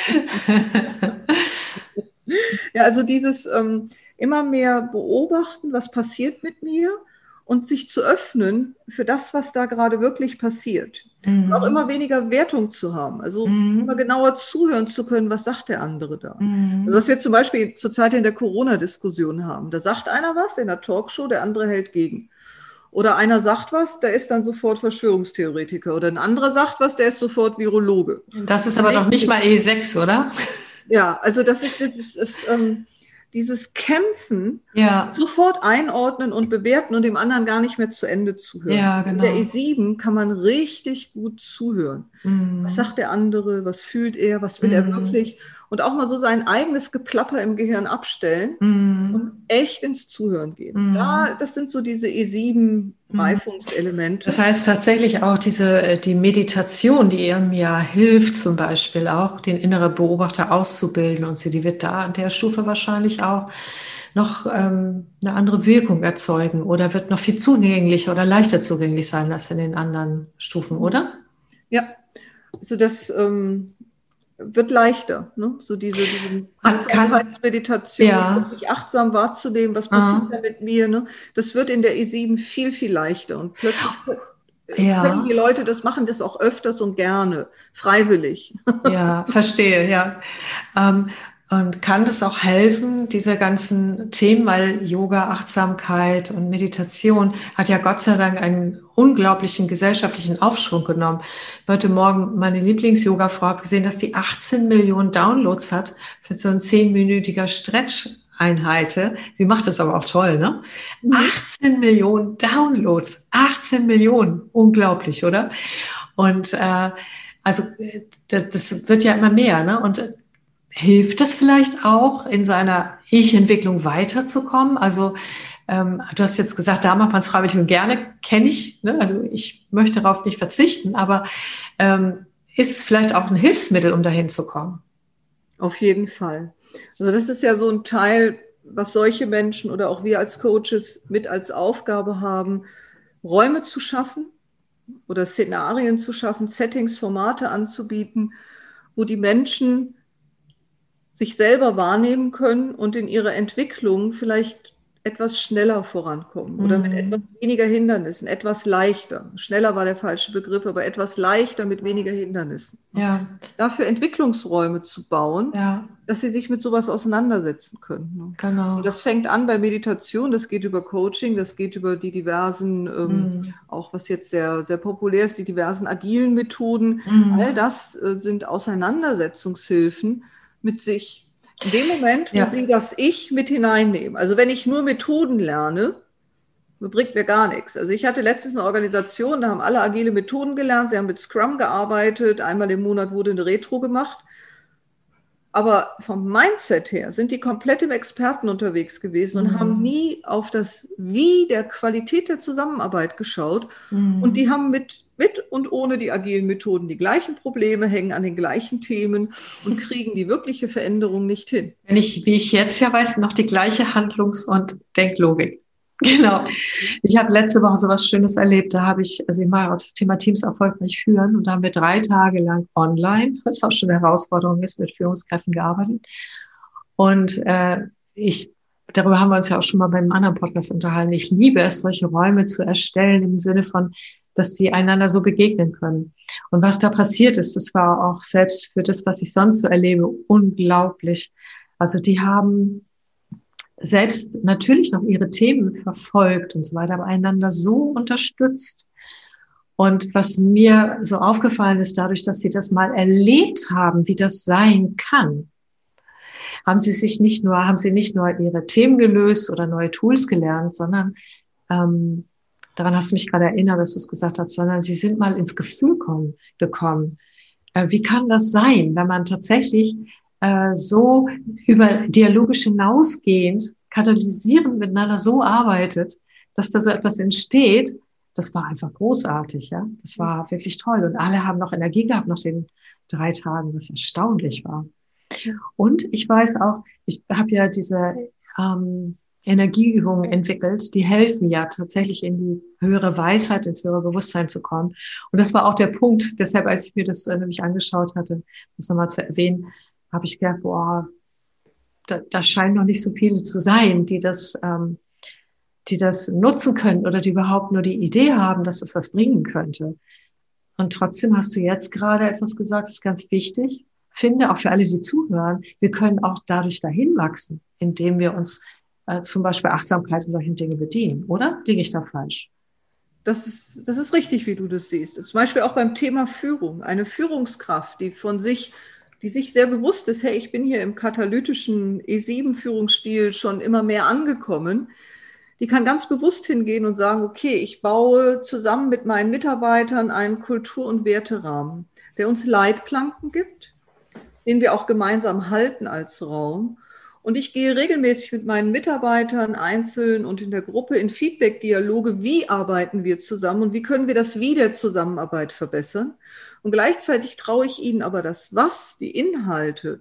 [LAUGHS] ja also dieses ähm, immer mehr beobachten, was passiert mit mir und sich zu öffnen für das, was da gerade wirklich passiert. Mhm. Und auch immer weniger Wertung zu haben. Also mhm. immer genauer zuhören zu können, was sagt der andere da. Mhm. Also was wir zum Beispiel zurzeit in der Corona-Diskussion haben. Da sagt einer was in der Talkshow, der andere hält gegen. Oder einer sagt was, der ist dann sofort Verschwörungstheoretiker. Oder ein anderer sagt was, der ist sofort Virologe. Das ist aber noch nicht mal E6, oder? Ja, also das ist, das ist, ist ähm, dieses Kämpfen ja. sofort einordnen und bewerten und dem anderen gar nicht mehr zu Ende zuhören. Ja, genau. In der E7 kann man richtig gut zuhören. Mhm. Was sagt der andere? Was fühlt er? Was will Mhm. er wirklich? Und auch mal so sein eigenes Geplapper im Gehirn abstellen Mhm. und echt ins Zuhören gehen. Mhm. Da, das sind so diese E7 Reifungselemente. Das heißt tatsächlich auch diese, äh, die Meditation, die ihm ja hilft, zum Beispiel auch den inneren Beobachter auszubilden und sie, die wird da an der Stufe wahrscheinlich auch noch ähm, eine andere Wirkung erzeugen oder wird noch viel zugänglicher oder leichter zugänglich sein als in den anderen Stufen, oder? Ja, also das ähm, wird leichter. Ne? So diese, diese Achtsamkeitsmeditation, Ja. wirklich achtsam wahrzunehmen, was passiert da mit mir. Ne? Das wird in der E7 viel, viel leichter. Und plötzlich äh, Ja. können die Leute das machen, das auch öfters und gerne, freiwillig. Ja, verstehe, ja. Ähm, und kann das auch helfen, diese ganzen Themen, weil Yoga, Achtsamkeit und Meditation hat ja Gott sei Dank einen unglaublichen gesellschaftlichen Aufschwung genommen. Heute Morgen meine Lieblings-Yoga-Frau hat gesehen, dass die 18 Millionen Downloads hat für so ein zehnminütiger Stretch-Einheit. Die macht das aber auch toll, ne? 18 Millionen Downloads, 18 Millionen, unglaublich, oder? Und äh, also äh, das, wird ja immer mehr, ne? Und hilft das vielleicht auch, in seiner Ich-Entwicklung weiterzukommen? Also ähm, du hast jetzt gesagt, da macht man es freiwillig und gerne, kenne ich. Ne? Also ich möchte darauf nicht verzichten, aber ähm, ist es vielleicht auch ein Hilfsmittel, um dahin zu kommen? Auf jeden Fall. Also das ist ja so ein Teil, was solche Menschen oder auch wir als Coaches mit als Aufgabe haben, Räume zu schaffen oder Szenarien zu schaffen, Settings, Formate anzubieten, wo die Menschen sich selber wahrnehmen können und in ihrer Entwicklung vielleicht etwas schneller vorankommen oder mit Mhm. etwas weniger Hindernissen, etwas leichter. Schneller war der falsche Begriff, aber etwas leichter mit weniger Hindernissen. Ja, Dafür Entwicklungsräume zu bauen, ja, dass sie sich mit sowas auseinandersetzen können. ne? genau. Und das fängt an bei Meditation, das geht über Coaching, das geht über die diversen, ähm, Mhm. auch was jetzt sehr, sehr populär ist, die diversen agilen Methoden. Mhm. All das äh, sind Auseinandersetzungshilfen mit sich. In dem Moment, wo Ja. Sie das Ich mit hineinnehmen, also wenn ich nur Methoden lerne, bringt mir gar nichts. Also ich hatte letztens eine Organisation, da haben alle agile Methoden gelernt, sie haben mit Scrum gearbeitet, einmal im Monat wurde eine Retro gemacht. Aber vom Mindset her sind die komplett im Experten unterwegs gewesen und Mhm. haben nie auf das Wie der Qualität der Zusammenarbeit geschaut. Mhm. Und die haben mit, mit und ohne die agilen Methoden die gleichen Probleme, hängen an den gleichen Themen und kriegen die wirkliche Veränderung nicht hin. Wenn ich, wie ich jetzt ja weiß, noch die gleiche Handlungs- und Denklogik. [LAUGHS] Genau. Ich habe letzte Woche so was Schönes erlebt. Da habe ich, also ich mache auch das Thema Teams erfolgreich führen und da haben wir drei Tage lang online, was auch schon eine Herausforderung ist, mit Führungskräften gearbeitet. Und äh, ich, darüber haben wir uns ja auch schon mal beim anderen Podcast unterhalten. Ich liebe es, solche Räume zu erstellen im Sinne von, dass die einander so begegnen können. Und was da passiert ist, das war auch selbst für das, was ich sonst so erlebe, unglaublich. Also die haben selbst natürlich noch ihre Themen verfolgt und so weiter, aber einander so unterstützt. Und was mir so aufgefallen ist, dadurch, dass sie das mal erlebt haben, wie das sein kann, haben sie sich nicht nur, haben sie nicht nur ihre Themen gelöst oder neue Tools gelernt, sondern ähm, daran hast du mich gerade erinnert, dass du es gesagt hast, sondern sie sind mal ins Gefühl kommen, gekommen. Äh, wie kann das sein, wenn man tatsächlich äh, so über dialogisch hinausgehend katalysierend miteinander so arbeitet, dass da so etwas entsteht, das war einfach großartig, ja. Das war wirklich toll. Und alle haben noch Energie gehabt nach den drei Tagen, was erstaunlich war. Und ich weiß auch, ich habe ja diese ähm, Energieübungen entwickelt, die helfen ja tatsächlich in die höhere Weisheit, ins höhere Bewusstsein zu kommen. Und das war auch der Punkt, deshalb, als ich mir das äh, nämlich angeschaut hatte, das nochmal zu erwähnen, habe ich gedacht, boah, da, da scheinen noch nicht so viele zu sein, die das, ähm, die das nutzen können oder die überhaupt nur die Idee haben, dass das was bringen könnte. Und trotzdem hast du jetzt gerade etwas gesagt, das ist ganz wichtig. Finde auch für alle, die zuhören, wir können auch dadurch dahin wachsen, indem wir uns äh, zum Beispiel Achtsamkeit und solchen Dinge bedienen, oder? Liege ich da falsch? Das ist, das ist richtig, wie du das siehst. Zum Beispiel auch beim Thema Führung. Eine Führungskraft, die von sich die sich sehr bewusst ist, hey, ich bin hier im katalytischen E7-Führungsstil schon immer mehr angekommen, die kann ganz bewusst hingehen und sagen, okay, ich baue zusammen mit meinen Mitarbeitern einen Kultur- und Werterahmen, der uns Leitplanken gibt, den wir auch gemeinsam halten als Raum. Und ich gehe regelmäßig mit meinen Mitarbeitern einzeln und in der Gruppe in Feedback-Dialoge, wie arbeiten wir zusammen und wie können wir das Wie der Zusammenarbeit verbessern. Und gleichzeitig traue ich ihnen aber das Was, die Inhalte,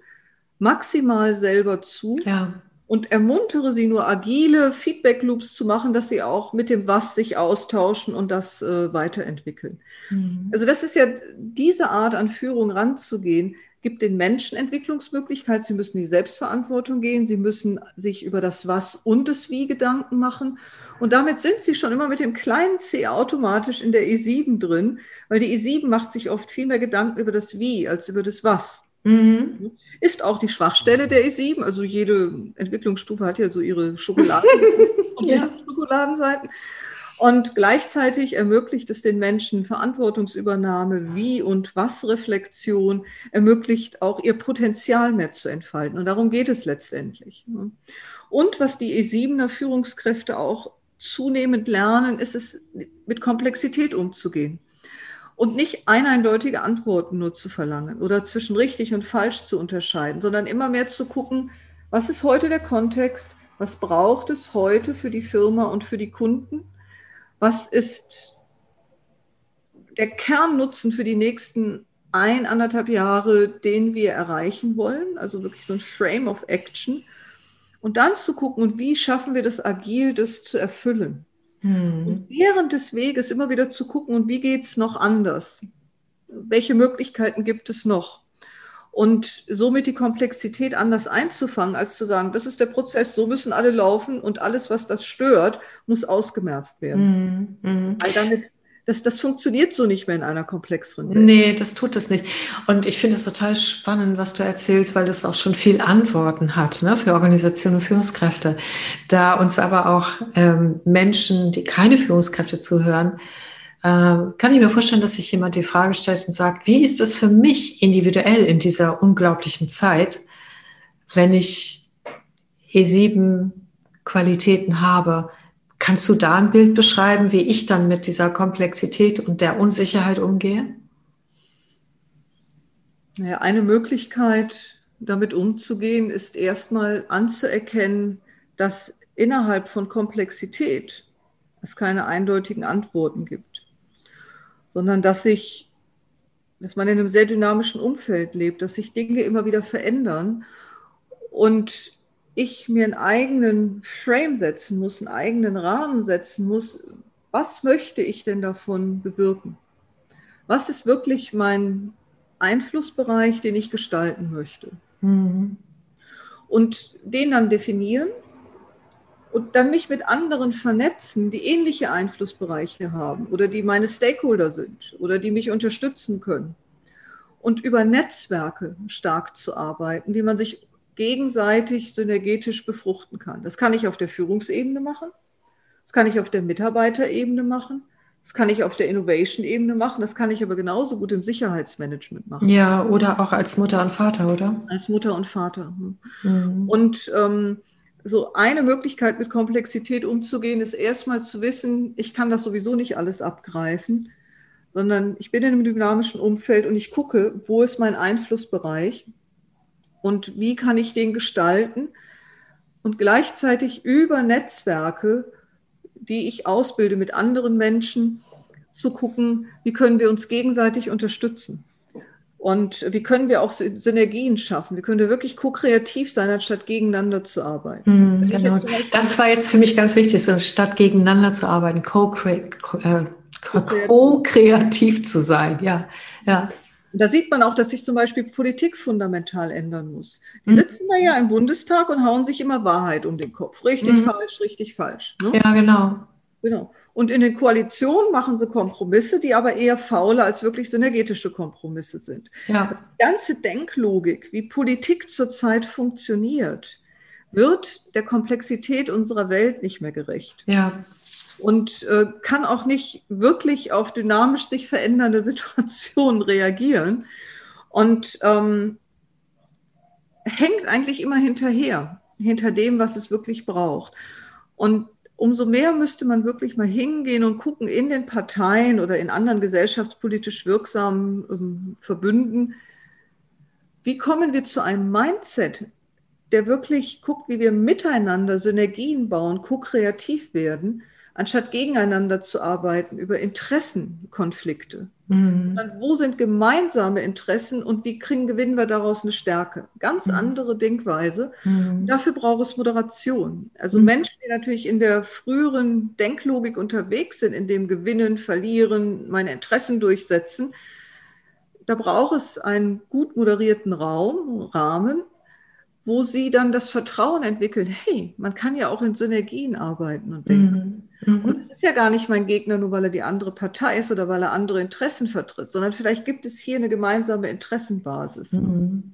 maximal selber zu. Ja und ermuntere sie nur agile Feedback Loops zu machen, dass sie auch mit dem Was sich austauschen und das äh, weiterentwickeln. Mhm. Also das ist ja diese Art an Führung ranzugehen, gibt den Menschen Entwicklungsmöglichkeit. Sie müssen in die Selbstverantwortung gehen. Sie müssen sich über das Was und das Wie Gedanken machen. Und damit sind sie schon immer mit dem kleinen C automatisch in der E7 drin, weil die E7 macht sich oft viel mehr Gedanken über das Wie als über das Was. Mhm. Ist auch die Schwachstelle der E7. Also jede Entwicklungsstufe hat ja so ihre Schokoladen [LAUGHS] und ja. Schokoladenseiten. Und gleichzeitig ermöglicht es den Menschen Verantwortungsübernahme, wie und was Reflexion, ermöglicht auch ihr Potenzial mehr zu entfalten. Und darum geht es letztendlich. Und was die E7er Führungskräfte auch zunehmend lernen, ist es, mit Komplexität umzugehen und nicht eindeutige Antworten nur zu verlangen oder zwischen richtig und falsch zu unterscheiden, sondern immer mehr zu gucken, was ist heute der Kontext, was braucht es heute für die Firma und für die Kunden, was ist der Kernnutzen für die nächsten ein, anderthalb Jahre, den wir erreichen wollen, also wirklich so ein Frame of Action. Und dann zu gucken, und wie schaffen wir das agil, das zu erfüllen. Mhm. Und während des Weges immer wieder zu gucken, und wie geht es noch anders? Welche Möglichkeiten gibt es noch? Und somit die Komplexität anders einzufangen, als zu sagen, das ist der Prozess, so müssen alle laufen und alles, was das stört, muss ausgemerzt werden. Mhm. Weil damit das, das funktioniert so nicht mehr in einer komplexeren Welt. Nee, das tut es nicht. Und ich finde es total spannend, was du erzählst, weil das auch schon viel Antworten hat ne, für Organisationen und Führungskräfte. Da uns aber auch ähm, Menschen, die keine Führungskräfte zuhören, kann ich mir vorstellen, dass sich jemand die Frage stellt und sagt, wie ist es für mich individuell in dieser unglaublichen Zeit, wenn ich E7 Qualitäten habe? Kannst du da ein Bild beschreiben, wie ich dann mit dieser Komplexität und der Unsicherheit umgehe? Naja, eine Möglichkeit, damit umzugehen, ist erstmal anzuerkennen, dass innerhalb von Komplexität es keine eindeutigen Antworten gibt, sondern dass sich, dass man in einem sehr dynamischen Umfeld lebt, dass sich Dinge immer wieder verändern und ich mir einen eigenen Frame setzen muss, einen eigenen Rahmen setzen muss, was möchte ich denn davon bewirken? Was ist wirklich mein Einflussbereich, den ich gestalten möchte? Mhm. Und den dann definieren und dann mich mit anderen vernetzen, die ähnliche Einflussbereiche haben oder die meine Stakeholder sind oder die mich unterstützen können. Und über Netzwerke stark zu arbeiten, wie man sich gegenseitig synergetisch befruchten kann. Das kann ich auf der Führungsebene machen, das kann ich auf der Mitarbeiterebene machen, das kann ich auf der Innovation-Ebene machen, das kann ich aber genauso gut im Sicherheitsmanagement machen. Ja, oder auch als Mutter und Vater, oder? Als Mutter und Vater. Hm. Mhm. Und ähm, so eine Möglichkeit mit Komplexität umzugehen, ist erstmal zu wissen, ich kann das sowieso nicht alles abgreifen, sondern ich bin in einem dynamischen Umfeld und ich gucke, wo ist mein Einflussbereich und wie kann ich den gestalten und gleichzeitig über Netzwerke, die ich ausbilde mit anderen Menschen, zu gucken, wie können wir uns gegenseitig unterstützen. Und wie können wir auch Synergien schaffen? Wie können wir wirklich ko-kreativ sein, anstatt gegeneinander zu arbeiten? Mm, genau. Das war jetzt für mich ganz wichtig, so statt gegeneinander zu arbeiten, äh, ko-kreativ äh, ko zu sein. Ja, ja. Da sieht man auch, dass sich zum Beispiel Politik fundamental ändern muss. Die mhm. sitzen da ja im Bundestag und hauen sich immer Wahrheit um den Kopf. Richtig, mhm. falsch, richtig, falsch. Ne? Ja, genau. Genau. Und in den Koalitionen machen sie Kompromisse, die aber eher faule als wirklich synergetische Kompromisse sind. Ja. Die ganze Denklogik, wie Politik zurzeit funktioniert, wird der Komplexität unserer Welt nicht mehr gerecht. Ja und äh, kann auch nicht wirklich auf dynamisch sich verändernde [LAUGHS] Situationen reagieren. Und ähm, hängt eigentlich immer hinterher, hinter dem, was es wirklich braucht. Und umso mehr müsste man wirklich mal hingehen und gucken in den Parteien oder in anderen gesellschaftspolitisch wirksamen ähm, Verbünden, wie kommen wir zu einem Mindset, der wirklich guckt, wie wir miteinander Synergien bauen, ko-kreativ werden, anstatt gegeneinander zu arbeiten über Interessenkonflikte. Mhm. wo sind gemeinsame Interessen und wie kriegen, gewinnen wir daraus eine Stärke? Ganz mhm. andere Denkweise. Mhm. Dafür braucht es Moderation. Also mhm. Menschen, die natürlich in der früheren Denklogik unterwegs sind, in dem Gewinnen, Verlieren, meine Interessen durchsetzen, da braucht es einen gut moderierten Raum, Rahmen, wo sie dann das Vertrauen entwickeln, hey, man kann ja auch in Synergien arbeiten und denken. Mhm. Mhm. Und es ist ja gar nicht mein Gegner, nur weil er die andere Partei ist oder weil er andere Interessen vertritt, sondern vielleicht gibt es hier eine gemeinsame Interessenbasis. Mhm.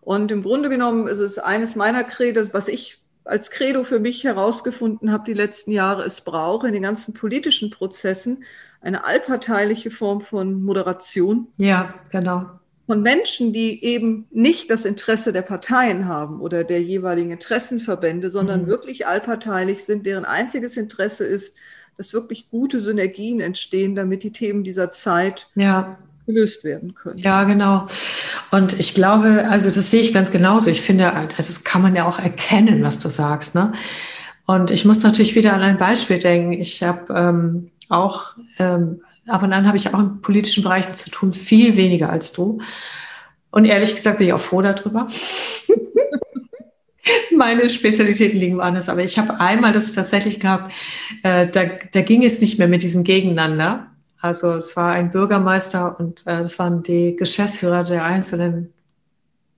Und im Grunde genommen ist es eines meiner Credo, was ich als Credo für mich herausgefunden habe die letzten Jahre, es braucht in den ganzen politischen Prozessen eine allparteiliche Form von Moderation. Ja, genau von Menschen, die eben nicht das Interesse der Parteien haben oder der jeweiligen Interessenverbände, sondern mhm. wirklich allparteilich sind, deren einziges Interesse ist, dass wirklich gute Synergien entstehen, damit die Themen dieser Zeit ja. gelöst werden können. Ja, genau. Und ich glaube, also das sehe ich ganz genauso. Ich finde, das kann man ja auch erkennen, was du sagst. Ne? Und ich muss natürlich wieder an ein Beispiel denken. Ich habe ähm, auch ähm, aber dann habe ich auch in politischen Bereichen zu tun, viel weniger als du. Und ehrlich gesagt bin ich auch froh darüber. [LAUGHS] Meine Spezialitäten liegen woanders, aber ich habe einmal das tatsächlich gehabt, äh, da, da ging es nicht mehr mit diesem Gegeneinander. Also es war ein Bürgermeister und äh, das waren die Geschäftsführer der einzelnen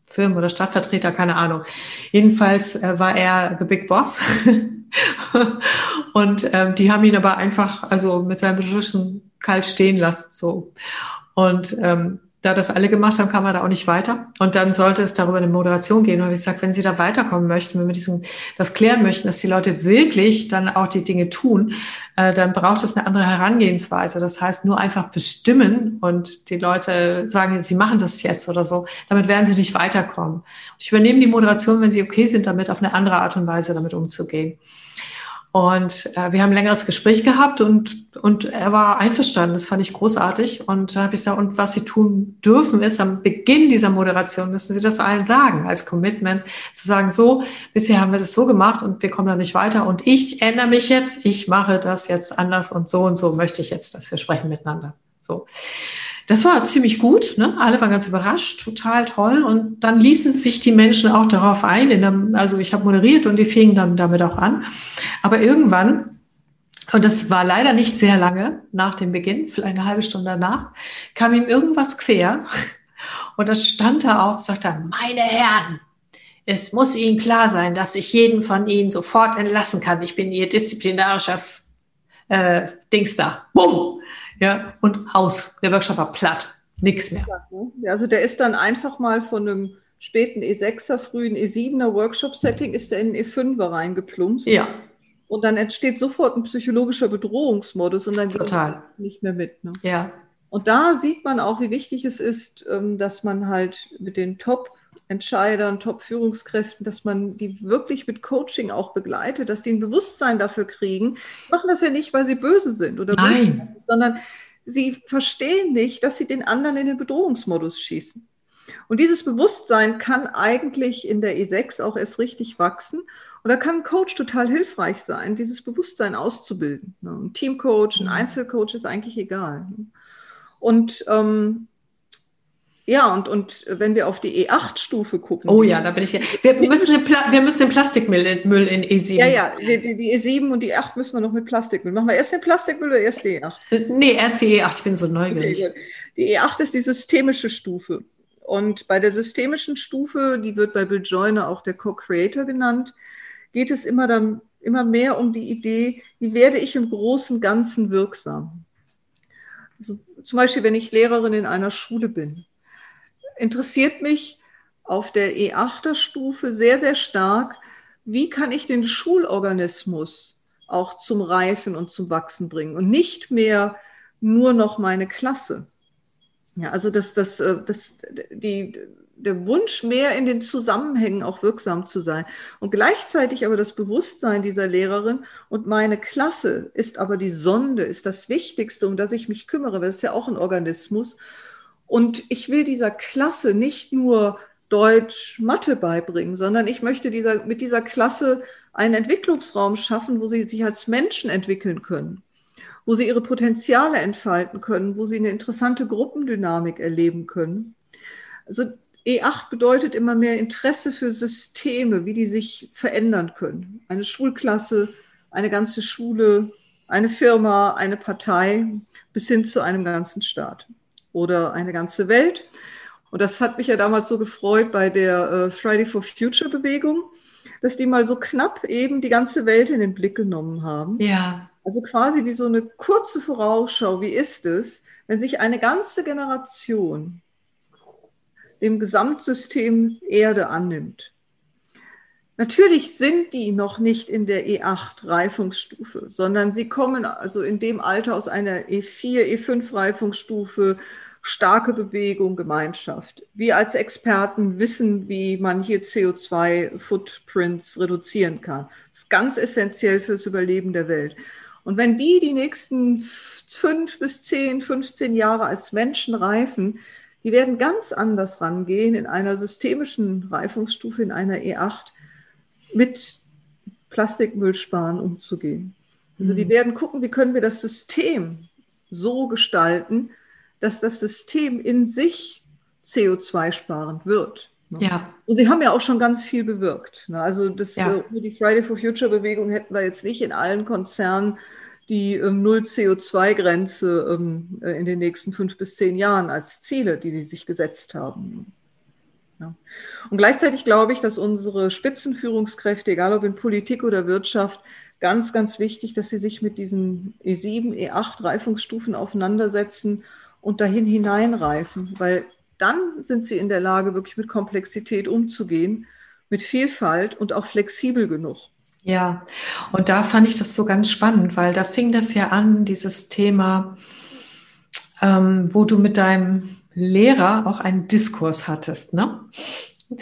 Firmen oder Stadtvertreter, keine Ahnung. Jedenfalls äh, war er the Big Boss. [LAUGHS] und ähm, die haben ihn aber einfach, also mit seinem Beschlüssen kalt stehen lassen. So. Und ähm, da das alle gemacht haben, kam man da auch nicht weiter. Und dann sollte es darüber eine Moderation gehen. Und wie gesagt, wenn Sie da weiterkommen möchten, wenn wir diesen, das klären möchten, dass die Leute wirklich dann auch die Dinge tun, äh, dann braucht es eine andere Herangehensweise. Das heißt, nur einfach bestimmen und die Leute sagen, sie machen das jetzt oder so. Damit werden sie nicht weiterkommen. Ich übernehme die Moderation, wenn sie okay sind, damit auf eine andere Art und Weise damit umzugehen. Und äh, wir haben ein längeres Gespräch gehabt und, und er war einverstanden. Das fand ich großartig. Und dann habe ich gesagt, und was Sie tun dürfen, ist am Beginn dieser Moderation müssen Sie das allen sagen, als Commitment, zu sagen, so, bisher haben wir das so gemacht und wir kommen da nicht weiter. Und ich ändere mich jetzt, ich mache das jetzt anders und so und so möchte ich jetzt, dass wir sprechen miteinander. So. Das war ziemlich gut. Ne? Alle waren ganz überrascht, total toll. Und dann ließen sich die Menschen auch darauf ein. Der, also ich habe moderiert und die fingen dann damit auch an. Aber irgendwann, und das war leider nicht sehr lange nach dem Beginn, vielleicht eine halbe Stunde danach, kam ihm irgendwas quer. Und das stand da auf, sagte er, meine Herren, es muss Ihnen klar sein, dass ich jeden von Ihnen sofort entlassen kann. Ich bin Ihr disziplinarischer äh, Dings da. Bumm! Ja, und aus. Der Workshop war platt. Nichts mehr. Ne? Also der ist dann einfach mal von einem späten E6er, frühen E7er Workshop-Setting, ist er in den E5er reingeplumpst. Ja. Und dann entsteht sofort ein psychologischer Bedrohungsmodus und dann geht nicht mehr mit. Ne? Ja. Und da sieht man auch, wie wichtig es ist, ähm, dass man halt mit den Top Entscheidern, Top-Führungskräften, dass man die wirklich mit Coaching auch begleitet, dass die ein Bewusstsein dafür kriegen. Die machen das ja nicht, weil sie böse sind oder böse sind, sondern sie verstehen nicht, dass sie den anderen in den Bedrohungsmodus schießen. Und dieses Bewusstsein kann eigentlich in der E6 auch erst richtig wachsen. Und da kann ein Coach total hilfreich sein, dieses Bewusstsein auszubilden. Ein Teamcoach, ein mhm. Einzelcoach ist eigentlich egal. Und ähm, ja, und, und wenn wir auf die E8-Stufe gucken. Oh ja, da bin ich. Wir müssen, den, wir müssen den Plastikmüll in, Müll in E7. Ja, ja, die, die, E7 und die E8 müssen wir noch mit Plastikmüll. Machen wir erst den Plastikmüll oder erst die E8? Nee, erst die E8, ich bin so neugierig. Die E8 ist die systemische Stufe. Und bei der systemischen Stufe, die wird bei Bill Joyner auch der Co-Creator genannt, geht es immer, dann, immer mehr um die Idee, wie werde ich im großen Ganzen wirksam? Also zum Beispiel, wenn ich Lehrerin in einer Schule bin interessiert mich auf der E8er Stufe sehr, sehr stark, wie kann ich den Schulorganismus auch zum Reifen und zum Wachsen bringen und nicht mehr nur noch meine Klasse. Ja, also das, das, äh, das, die, der Wunsch, mehr in den Zusammenhängen auch wirksam zu sein. Und gleichzeitig aber das Bewusstsein dieser Lehrerin und meine Klasse ist aber die Sonde, ist das Wichtigste, um das ich mich kümmere, weil es ist ja auch ein Organismus. Und ich will dieser Klasse nicht nur Deutsch, Mathe beibringen, sondern ich möchte dieser, mit dieser Klasse einen Entwicklungsraum schaffen, wo sie sich als Menschen entwickeln können, wo sie ihre Potenziale entfalten können, wo sie eine interessante Gruppendynamik erleben können. Also E8 bedeutet immer mehr Interesse für Systeme, wie die sich verändern können. Eine Schulklasse, eine ganze Schule, eine Firma, eine Partei bis hin zu einem ganzen Staat oder eine ganze Welt. Und das hat mich ja damals so gefreut bei der äh, Friday for Future Bewegung, dass die mal so knapp eben die ganze Welt in den Blick genommen haben. Ja. Also quasi wie so eine kurze Vorausschau, wie ist es, wenn sich eine ganze Generation dem Gesamtsystem Erde annimmt. Natürlich sind die noch nicht in der E8 Reifungsstufe, sondern sie kommen also in dem Alter aus einer E4, E5 Reifungsstufe, starke Bewegung, Gemeinschaft. Wir als Experten wissen, wie man hier CO2-Footprints reduzieren kann. Das ist ganz essentiell fürs Überleben der Welt. Und wenn die die nächsten fünf bis zehn, 15 Jahre als Menschen reifen, die werden ganz anders rangehen in einer systemischen Reifungsstufe, in einer E8, mit Plastikmüllsparen umzugehen. Also die mhm. werden gucken, wie können wir das System so gestalten, dass das System in sich CO2-sparend wird. Ne? Ja. Und sie haben ja auch schon ganz viel bewirkt. Ne? Also das, ja. äh, die Friday for Future Bewegung hätten wir jetzt nicht in allen Konzernen die ähm, Null CO2-Grenze ähm, äh, in den nächsten fünf bis zehn Jahren als Ziele, die sie sich gesetzt haben. Ja. Und gleichzeitig glaube ich, dass unsere Spitzenführungskräfte, egal ob in Politik oder Wirtschaft, ganz, ganz wichtig, dass sie sich mit diesen E7, E8 Reifungsstufen auseinandersetzen und dahin hineinreifen, weil dann sind sie in der Lage, wirklich mit Komplexität umzugehen, mit Vielfalt und auch flexibel genug. Ja, und da fand ich das so ganz spannend, weil da fing das ja an, dieses Thema, ähm, wo du mit deinem Lehrer auch einen Diskurs hattest, ne? [LAUGHS]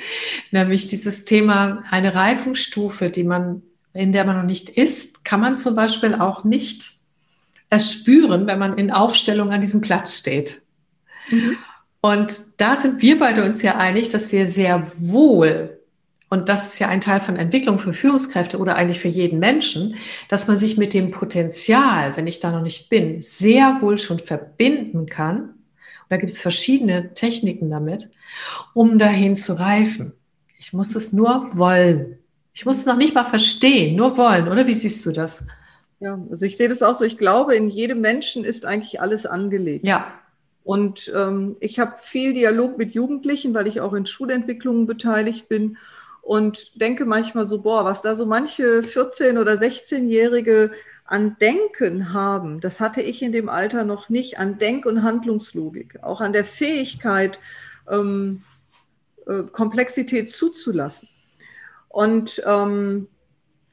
Nämlich dieses Thema, eine Reifungsstufe, die man, in der man noch nicht ist, kann man zum Beispiel auch nicht erspüren, wenn man in Aufstellung an diesem Platz steht. Mhm. Und da sind wir beide uns ja einig, dass wir sehr wohl und das ist ja ein Teil von Entwicklung für Führungskräfte oder eigentlich für jeden Menschen, dass man sich mit dem Potenzial, wenn ich da noch nicht bin, sehr wohl schon verbinden kann. Und da gibt es verschiedene Techniken damit, um dahin zu reifen. Ich muss es nur wollen. Ich muss es noch nicht mal verstehen, nur wollen, oder wie siehst du das? Ja, also ich sehe das auch so. Ich glaube, in jedem Menschen ist eigentlich alles angelegt. Ja. Und ähm, ich habe viel Dialog mit Jugendlichen, weil ich auch in Schulentwicklungen beteiligt bin und denke manchmal so, boah, was da so manche 14- oder 16-Jährige an Denken haben, das hatte ich in dem Alter noch nicht, an Denk- und Handlungslogik, auch an der Fähigkeit, ähm, äh, Komplexität zuzulassen. Und, ähm,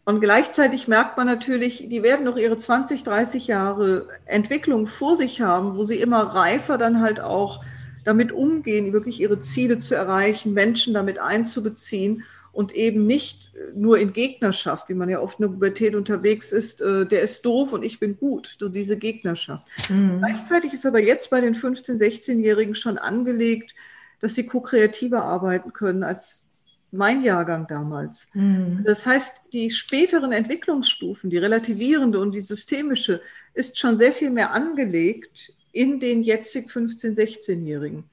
und gleichzeitig merkt man natürlich, die werden noch ihre 20, 30 Jahre Entwicklung vor sich haben, wo sie immer reifer dann halt auch damit umgehen, wirklich ihre Ziele zu erreichen, Menschen damit einzubeziehen und eben nicht nur in Gegnerschaft, wie man ja oft in der Pubertät unterwegs ist, äh, der ist doof und ich bin gut, so diese Gegnerschaft. Mhm. Gleichzeitig ist aber jetzt bei den 15-, 16-Jährigen schon angelegt, dass sie ko-kreativer arbeiten können als mein Jahrgang damals. Mhm. Das heißt, die späteren Entwicklungsstufen, die relativierende und die systemische, ist schon sehr viel mehr angelegt in den jetzig 15-, 16-Jährigen.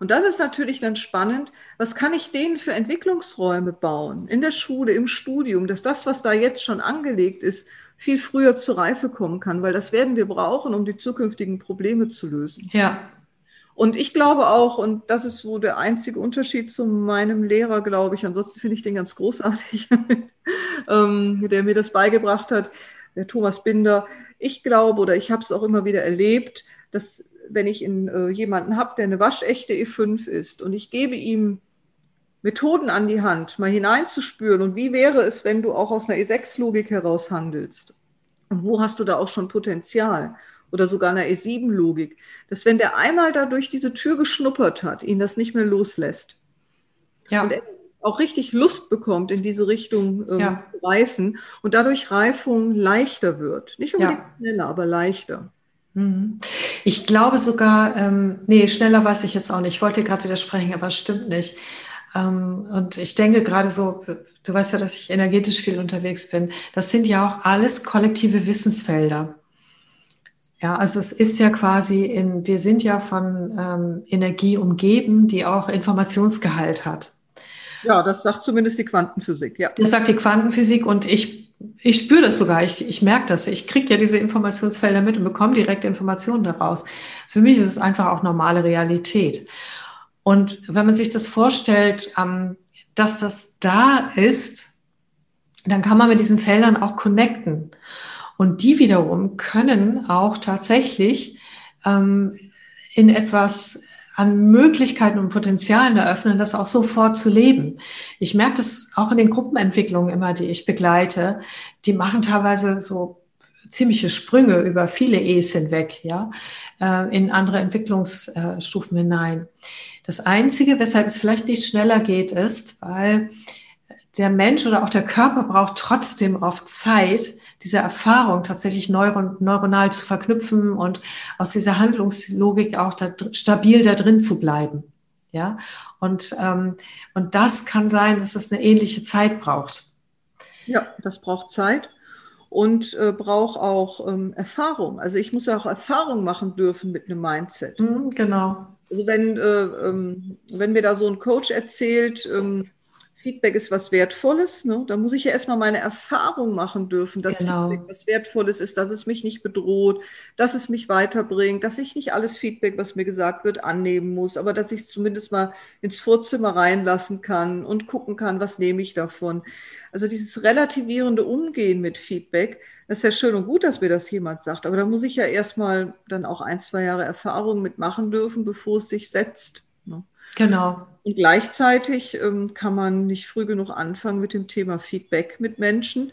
Und das ist natürlich dann spannend. Was kann ich denen für Entwicklungsräume bauen? In der Schule, im Studium, dass das, was da jetzt schon angelegt ist, viel früher zur Reife kommen kann, weil das werden wir brauchen, um die zukünftigen Probleme zu lösen. Ja. Und ich glaube auch, und das ist so der einzige Unterschied zu meinem Lehrer, glaube ich, ansonsten finde ich den ganz großartig, [LAUGHS] ähm, der mir das beigebracht hat, der Thomas Binder. Ich glaube oder ich habe es auch immer wieder erlebt, dass wenn ich in, äh, jemanden habe, der eine waschechte E5 ist und ich gebe ihm Methoden an die Hand, mal hineinzuspüren und wie wäre es, wenn du auch aus einer E6-Logik heraus handelst? Und wo hast du da auch schon Potenzial? Oder sogar einer E7-Logik, dass wenn der einmal da durch diese Tür geschnuppert hat, ihn das nicht mehr loslässt. Ja. Und auch richtig Lust bekommt, in diese Richtung ähm, ja. zu reifen und dadurch Reifung leichter wird. Nicht unbedingt ja. schneller, aber leichter. Mhm. Ich glaube sogar, ähm, nee, schneller weiß ich jetzt auch nicht. Ich wollte gerade widersprechen, aber es stimmt nicht. Ähm, und ich denke gerade so, du weißt ja, dass ich energetisch viel unterwegs bin. Das sind ja auch alles kollektive Wissensfelder. Ja, also es ist ja quasi in, wir sind ja von ähm, Energie umgeben, die auch Informationsgehalt hat. Ja, das sagt zumindest die Quantenphysik, ja. Das sagt die Quantenphysik und ich, ich spüre das sogar, ich, ich merke das. Ich kriege ja diese Informationsfelder mit und bekomme direkt Informationen daraus. Also für mich ist es einfach auch normale Realität. Und wenn man sich das vorstellt, ähm, dass das da ist, dann kann man mit diesen Feldern auch connecten. Und die wiederum können auch tatsächlich ähm, in etwas an Möglichkeiten und Potenzialen eröffnen, das auch sofort zu leben. Ich merke das auch in den Gruppenentwicklungen immer, die ich begleite. Die machen teilweise so ziemliche Sprünge über viele E's hinweg, ja, äh, in andere Entwicklungsstufen hinein. Das Einzige, weshalb es vielleicht nicht schneller geht, ist, weil der Mensch oder auch der Körper braucht trotzdem oft Zeit, diese Erfahrung tatsächlich neuron neuronal zu verknüpfen und aus dieser Handlungslogik auch da, stabil da drin zu bleiben. Ja, und, ähm, und das kann sein, dass es eine ähnliche Zeit braucht. Ja, das braucht Zeit und äh, braucht auch ähm, Erfahrung. Also ich muss ja auch Erfahrung machen dürfen mit einem Mindset. Mhm, genau. Also wenn, äh, ähm, wenn mir da so ein Coach erzählt, ähm, Feedback ist was Wertvolles. Ne? Da muss ich ja erstmal meine Erfahrung machen dürfen, dass genau. Feedback was Wertvolles ist, dass es mich nicht bedroht, dass es mich weiterbringt, dass ich nicht alles Feedback, was mir gesagt wird, annehmen muss, aber dass ich es zumindest mal ins Vorzimmer reinlassen kann und gucken kann, was nehme ich davon. Also dieses relativierende Umgehen mit Feedback, das ist ja schön und gut, dass mir das jemand sagt, aber da muss ich ja erstmal dann auch ein, zwei Jahre Erfahrung mitmachen dürfen, bevor es sich setzt. Ne? Genau. Und gleichzeitig ähm, kann man nicht früh genug anfangen mit dem Thema Feedback mit Menschen.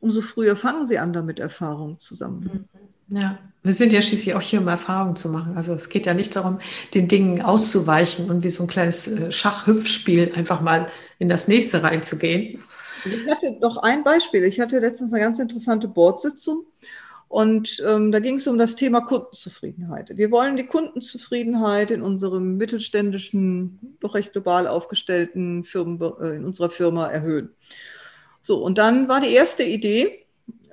Umso früher fangen sie an, damit Erfahrungen zu sammeln. Mhm. Ja, wir sind ja schließlich auch hier, um Erfahrungen zu machen. Also es geht ja nicht darum, den Dingen auszuweichen und wie so ein kleines äh, Schachhüpfspiel einfach mal in das nächste reinzugehen. Ich hatte noch ein Beispiel. Ich hatte letztens eine ganz interessante Bordsitzung und ähm, da ging es um das Thema Kundenzufriedenheit. Wir wollen die Kundenzufriedenheit in unserem mittelständischen, doch recht global aufgestellten Firmen, äh, in unserer Firma erhöhen. So, und dann war die erste Idee,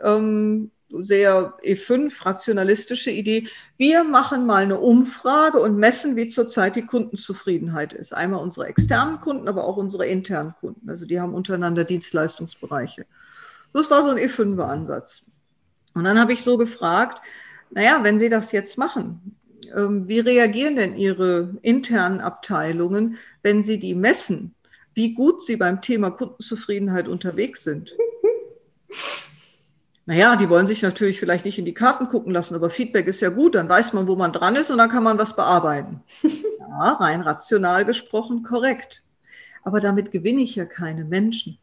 ähm, sehr E5, rationalistische Idee. Wir machen mal eine Umfrage und messen, wie zurzeit die Kundenzufriedenheit ist. Einmal unsere externen Kunden, aber auch unsere internen Kunden. Also die haben untereinander Dienstleistungsbereiche. Das war so ein E5er-Ansatz. Und dann habe ich so gefragt, naja, wenn Sie das jetzt machen, ähm, wie reagieren denn Ihre internen Abteilungen, wenn Sie die messen, wie gut Sie beim Thema Kundenzufriedenheit unterwegs sind? [LAUGHS] Naja, die wollen sich natürlich vielleicht nicht in die Karten gucken lassen, aber Feedback ist ja gut, dann weiß man, wo man dran ist und dann kann man was bearbeiten. [LAUGHS] Ja, rein rational gesprochen korrekt. Aber damit gewinne ich ja keine Menschen.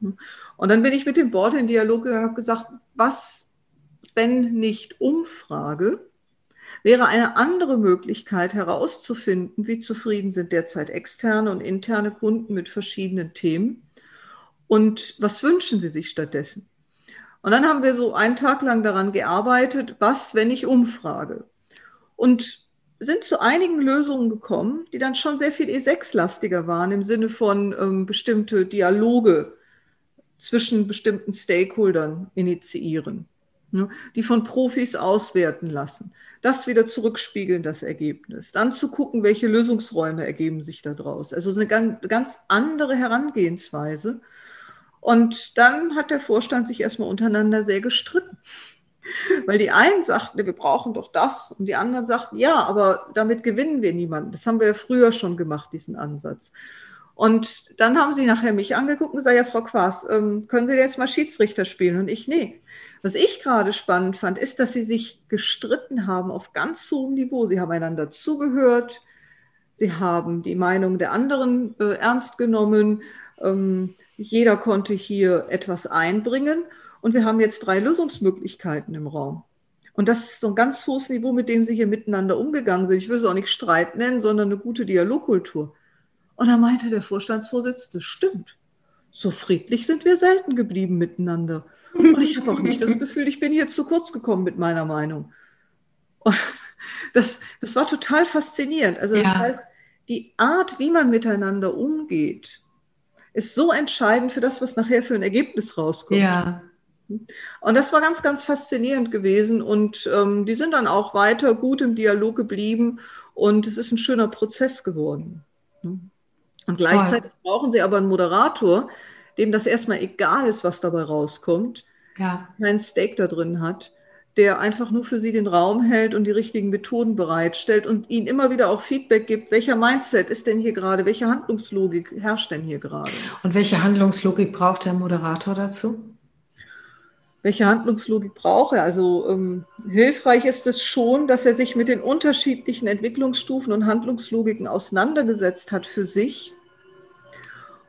Und dann bin ich mit dem Board in Dialog gegangen und habe gesagt, was wenn nicht Umfrage, wäre eine andere Möglichkeit herauszufinden, wie zufrieden sind derzeit externe und interne Kunden mit verschiedenen Themen und was wünschen sie sich stattdessen. Und dann haben wir so einen Tag lang daran gearbeitet, was, wenn ich umfrage. Und sind zu einigen Lösungen gekommen, die dann schon sehr viel E6-lastiger waren, im Sinne von ähm, bestimmte Dialoge zwischen bestimmten Stakeholdern initiieren die von Profis auswerten lassen. Das wieder zurückspiegeln, das Ergebnis. Dann zu gucken, welche Lösungsräume ergeben sich daraus. Also eine ganz andere Herangehensweise. Und dann hat der Vorstand sich erstmal untereinander sehr gestritten. [LAUGHS] Weil die einen sagten, wir brauchen doch das, und die anderen sagten, ja, aber damit gewinnen wir niemanden. Das haben wir ja früher schon gemacht, diesen Ansatz. Und dann haben sie nachher mich angeguckt und gesagt, ja, Frau Quaas, ähm, können Sie jetzt mal Schiedsrichter spielen? Und ich, nee, was ich gerade spannend fand, ist, dass sie sich gestritten haben auf ganz hohem Niveau. Sie haben einander zugehört, sie haben die Meinung der anderen äh, ernst genommen. Ähm, jeder konnte hier etwas einbringen und wir haben jetzt drei Lösungsmöglichkeiten im Raum. Und das ist so ein ganz hohes Niveau, mit dem sie hier miteinander umgegangen sind. Ich will es auch nicht Streit nennen, sondern eine gute Dialogkultur. Und da meinte der Vorstandsvorsitzende, stimmt. So friedlich sind wir selten geblieben miteinander. Und ich habe auch nicht das Gefühl, ich bin hier zu kurz gekommen mit meiner Meinung. Und [LAUGHS] das, das war total faszinierend. Also das ja. heißt, die Art, wie man miteinander umgeht, ist so entscheidend für das, was nachher für ein Ergebnis rauskommt. Ja. Und das war ganz, ganz faszinierend gewesen. Und ähm, die sind dann auch weiter gut im Dialog geblieben. Und es ist ein schöner Prozess geworden. Und gleichzeitig Toll. brauchen sie aber einen Moderator, dem das erstmal egal ist, was dabei rauskommt, ja. kein Steak da drin hat, der einfach nur für sie den Raum hält und die richtigen Methoden bereitstellt und ihnen immer wieder auch Feedback gibt, welcher Mindset ist denn hier gerade, welche Handlungslogik herrscht denn hier gerade. Und welche Handlungslogik braucht der Moderator dazu? Welche Handlungslogik braucht er? Also ähm, hilfreich ist es schon, dass er sich mit den unterschiedlichen Entwicklungsstufen und Handlungslogiken auseinandergesetzt hat für sich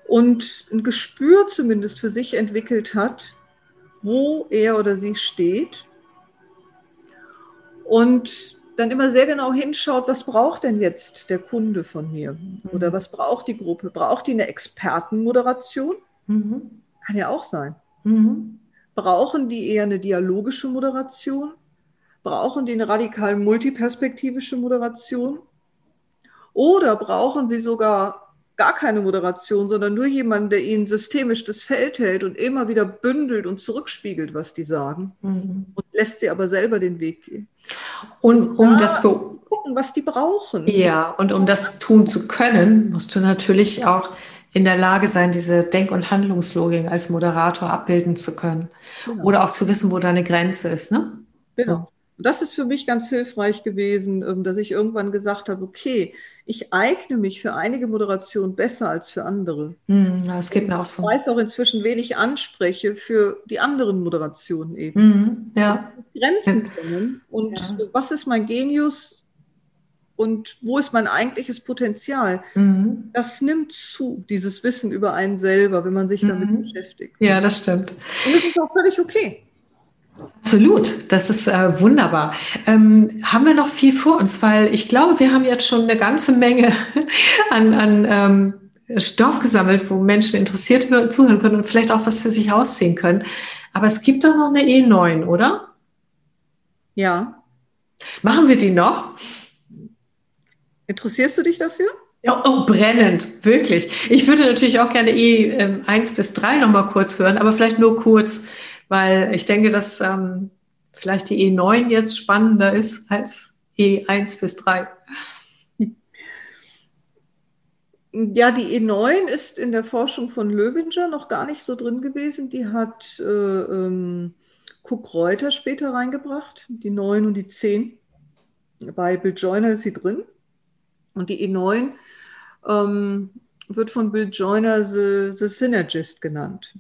und ein Gespür zumindest für sich entwickelt hat, wo er oder sie steht und dann immer sehr genau hinschaut, was braucht denn jetzt der Kunde von mir oder mhm. was braucht die Gruppe? Braucht die eine Expertenmoderation? Mhm. Kann ja auch sein. Mhm. Brauchen die eher eine dialogische Moderation? Brauchen die eine radikal multiperspektivische Moderation? Oder brauchen sie sogar gar keine Moderation, sondern nur jemand, der ihnen systemisch das Feld hält und immer wieder bündelt und zurückspiegelt, was die sagen mhm. und lässt sie aber selber den Weg gehen. Und um da das gucken, was die brauchen. Ja, und um das tun zu können, musst du natürlich auch in der Lage sein, diese Denk- und Handlungslogik als Moderator abbilden zu können. Genau. Oder auch zu wissen, wo deine Grenze ist, ne? Genau. Und das ist für mich ganz hilfreich gewesen, ähm, dass ich irgendwann gesagt habe, okay, ich eigne mich für einige Moderationen besser als für andere. Mm, das geht mir auch so. Ich weiß auch inzwischen, wen ich anspreche für die anderen Moderationen eben. Mm, ja. Grenzen kennen und ja. was ist mein Genius und wo ist mein eigentliches Potenzial? Mhm. Das nimmt zu, dieses Wissen über einen selber, wenn man sich damit beschäftigt. Ja, das stimmt. Und das ist auch völlig okay. Absolut, das ist äh, wunderbar. Ähm, haben wir noch viel vor uns, weil ich glaube, wir haben jetzt schon eine ganze Menge [LAUGHS] an, an ähm, Stoff gesammelt, wo Menschen interessiert zuhören können und vielleicht auch was für sich ausziehen können. Aber es gibt doch noch eine E9, oder? Ja. Machen wir die noch? Interessierst du dich dafür? Ja, oh, brennend, wirklich. Ich würde natürlich auch gerne E1 ähm, bis 3 nochmal kurz hören, aber vielleicht nur kurz weil ich denke, dass ähm, vielleicht die E9 jetzt spannender ist als E1 bis 3. Ja, die E9 ist in der Forschung von Löwinger noch gar nicht so drin gewesen. Die hat äh, ähm, Cook Reuter später reingebracht, die 9 und die 10. Bei Bill Joyner ist sie drin. Und die E9 ähm, wird von Bill Joyner the, the Synergist genannt.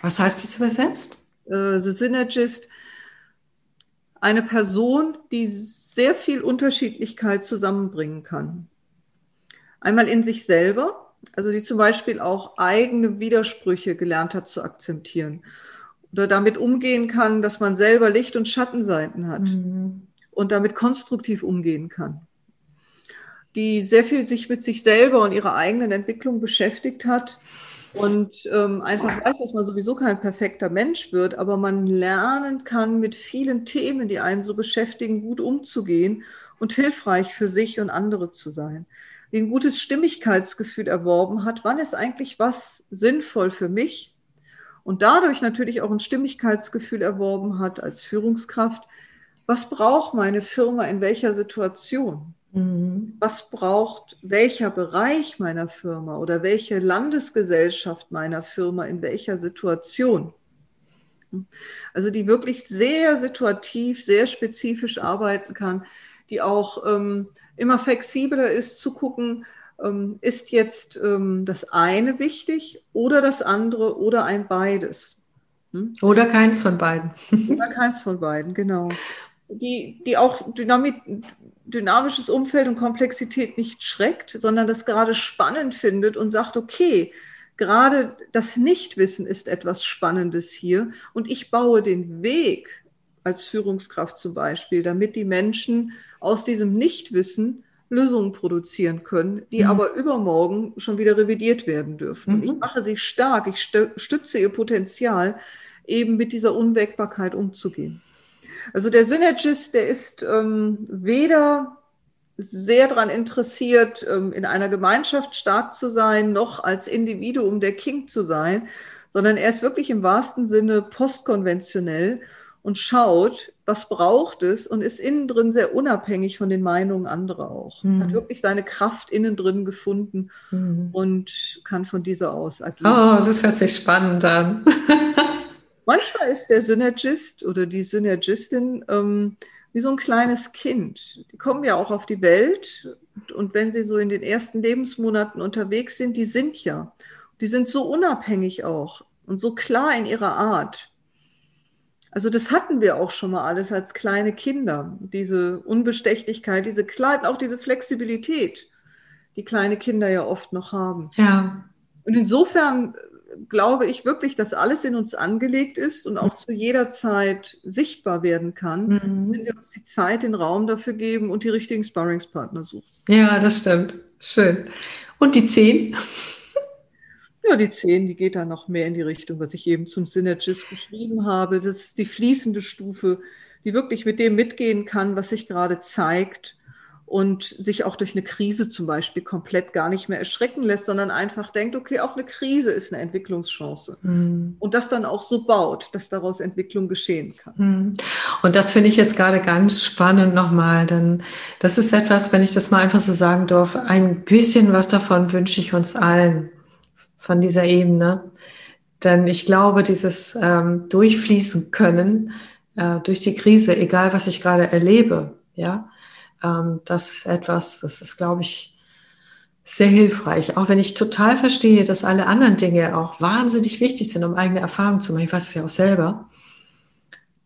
Was heißt das übersetzt? Äh, The Synergist. Eine Person, die sehr viel Unterschiedlichkeit zusammenbringen kann. Einmal in sich selber, also die zum Beispiel auch eigene Widersprüche gelernt hat zu akzeptieren. Oder damit umgehen kann, dass man selber Licht- und Schattenseiten hat. Mhm. Und damit konstruktiv umgehen kann. Die sehr viel sich mit sich selber und ihrer eigenen Entwicklung beschäftigt hat und ähm, einfach weiß, dass man sowieso kein perfekter Mensch wird, aber man lernen kann, mit vielen Themen, die einen so beschäftigen, gut umzugehen und hilfreich für sich und andere zu sein. Die ein gutes Stimmigkeitsgefühl erworben hat, wann ist eigentlich was sinnvoll für mich? Und dadurch natürlich auch ein Stimmigkeitsgefühl erworben hat als Führungskraft. Was braucht meine Firma in welcher Situation? Mhm. Was braucht welcher Bereich meiner Firma oder welche Landesgesellschaft meiner Firma in welcher Situation? Also die wirklich sehr situativ, sehr spezifisch arbeiten kann, die auch ähm, immer flexibler ist zu gucken, ähm, ist jetzt ähm, das eine wichtig oder das andere oder ein beides. Hm? Oder keins von beiden. Oder keins von beiden, genau. Die, die auch Dynamik, dynamisches Umfeld und Komplexität nicht schreckt, sondern das gerade spannend findet und sagt, okay, gerade das Nichtwissen ist etwas Spannendes hier und ich baue den Weg als Führungskraft zum Beispiel, damit die Menschen aus diesem Nichtwissen Lösungen produzieren können, die mhm. aber übermorgen schon wieder revidiert werden dürfen. Mhm. Ich mache sie stark, ich stütze ihr Potenzial, eben mit dieser Unwägbarkeit umzugehen. Also der Synergist, der ist ähm, weder sehr daran interessiert, ähm, in einer Gemeinschaft stark zu sein, noch als Individuum der King zu sein, sondern er ist wirklich im wahrsten Sinne postkonventionell und schaut, was braucht es und ist innen drin sehr unabhängig von den Meinungen anderer auch. Mhm. Hat wirklich seine Kraft innen drin gefunden mhm. und kann von dieser aus agieren. Oh, das hört sich spannend an. [LAUGHS] Manchmal ist der Synergist oder die Synergistin ähm, wie so ein kleines Kind. Die kommen ja auch auf die Welt und wenn sie so in den ersten Lebensmonaten unterwegs sind, die sind ja. Die sind so unabhängig auch und so klar in ihrer Art. Also das hatten wir auch schon mal alles als kleine Kinder. Diese Unbestechlichkeit, diese Klarheit, auch diese Flexibilität, die kleine Kinder ja oft noch haben. Ja. Und insofern glaube ich wirklich, dass alles in uns angelegt ist und auch zu jeder Zeit sichtbar werden kann, mhm. wenn wir uns die Zeit, den Raum dafür geben und die richtigen Sparringspartner suchen. Ja, das stimmt. Schön. Und die zehn? Ja, die 10, die geht dann noch mehr in die Richtung, was ich eben zum Synergist beschrieben habe. Das ist die fließende Stufe, die wirklich mit dem mitgehen kann, was sich gerade zeigt und sich auch durch eine Krise zum Beispiel komplett gar nicht mehr erschrecken lässt, sondern einfach denkt, okay, auch eine Krise ist eine Entwicklungschance. Mhm. Und das dann auch so baut, dass daraus Entwicklung geschehen kann. Mhm. Und das finde ich jetzt gerade ganz spannend nochmal, denn das ist etwas, wenn ich das mal einfach so sagen darf, ein bisschen was davon wünsche ich uns allen von dieser Ebene. Denn ich glaube, dieses ähm, Durchfließen können äh, durch die Krise, egal was ich gerade erlebe, ja, ähm, das ist etwas, das ist, glaube ich, sehr hilfreich. Auch wenn ich total verstehe, dass alle anderen Dinge auch wahnsinnig wichtig sind, um eigene Erfahrungen zu machen. Ich weiß es ja auch selber.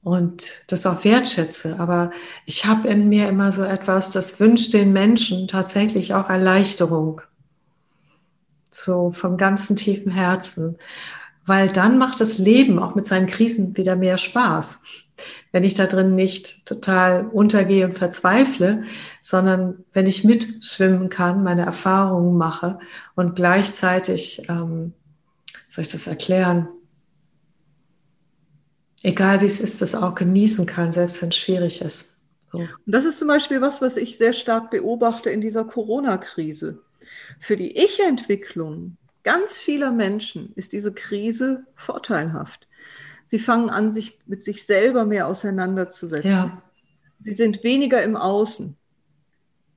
Und das auch wertschätze. Aber ich habe in mir immer so etwas, das wünscht den Menschen tatsächlich auch Erleichterung so vom ganzen tiefen Herzen, weil dann macht das Leben auch mit seinen Krisen wieder mehr Spaß. Wenn ich da drin nicht total untergehe und verzweifle, sondern wenn ich mitschwimmen kann, meine Erfahrungen mache und gleichzeitig, ähm, soll ich das erklären, egal wie es ist, das auch genießen kann, selbst wenn es schwierig ist. So. Und das ist zum Beispiel was, was ich sehr stark beobachte in dieser Corona-Krise. Für die Ich-Entwicklung ganz vieler Menschen ist diese Krise vorteilhaft. Sie fangen an, sich mit sich selber mehr auseinanderzusetzen. Ja. Sie sind weniger im Außen.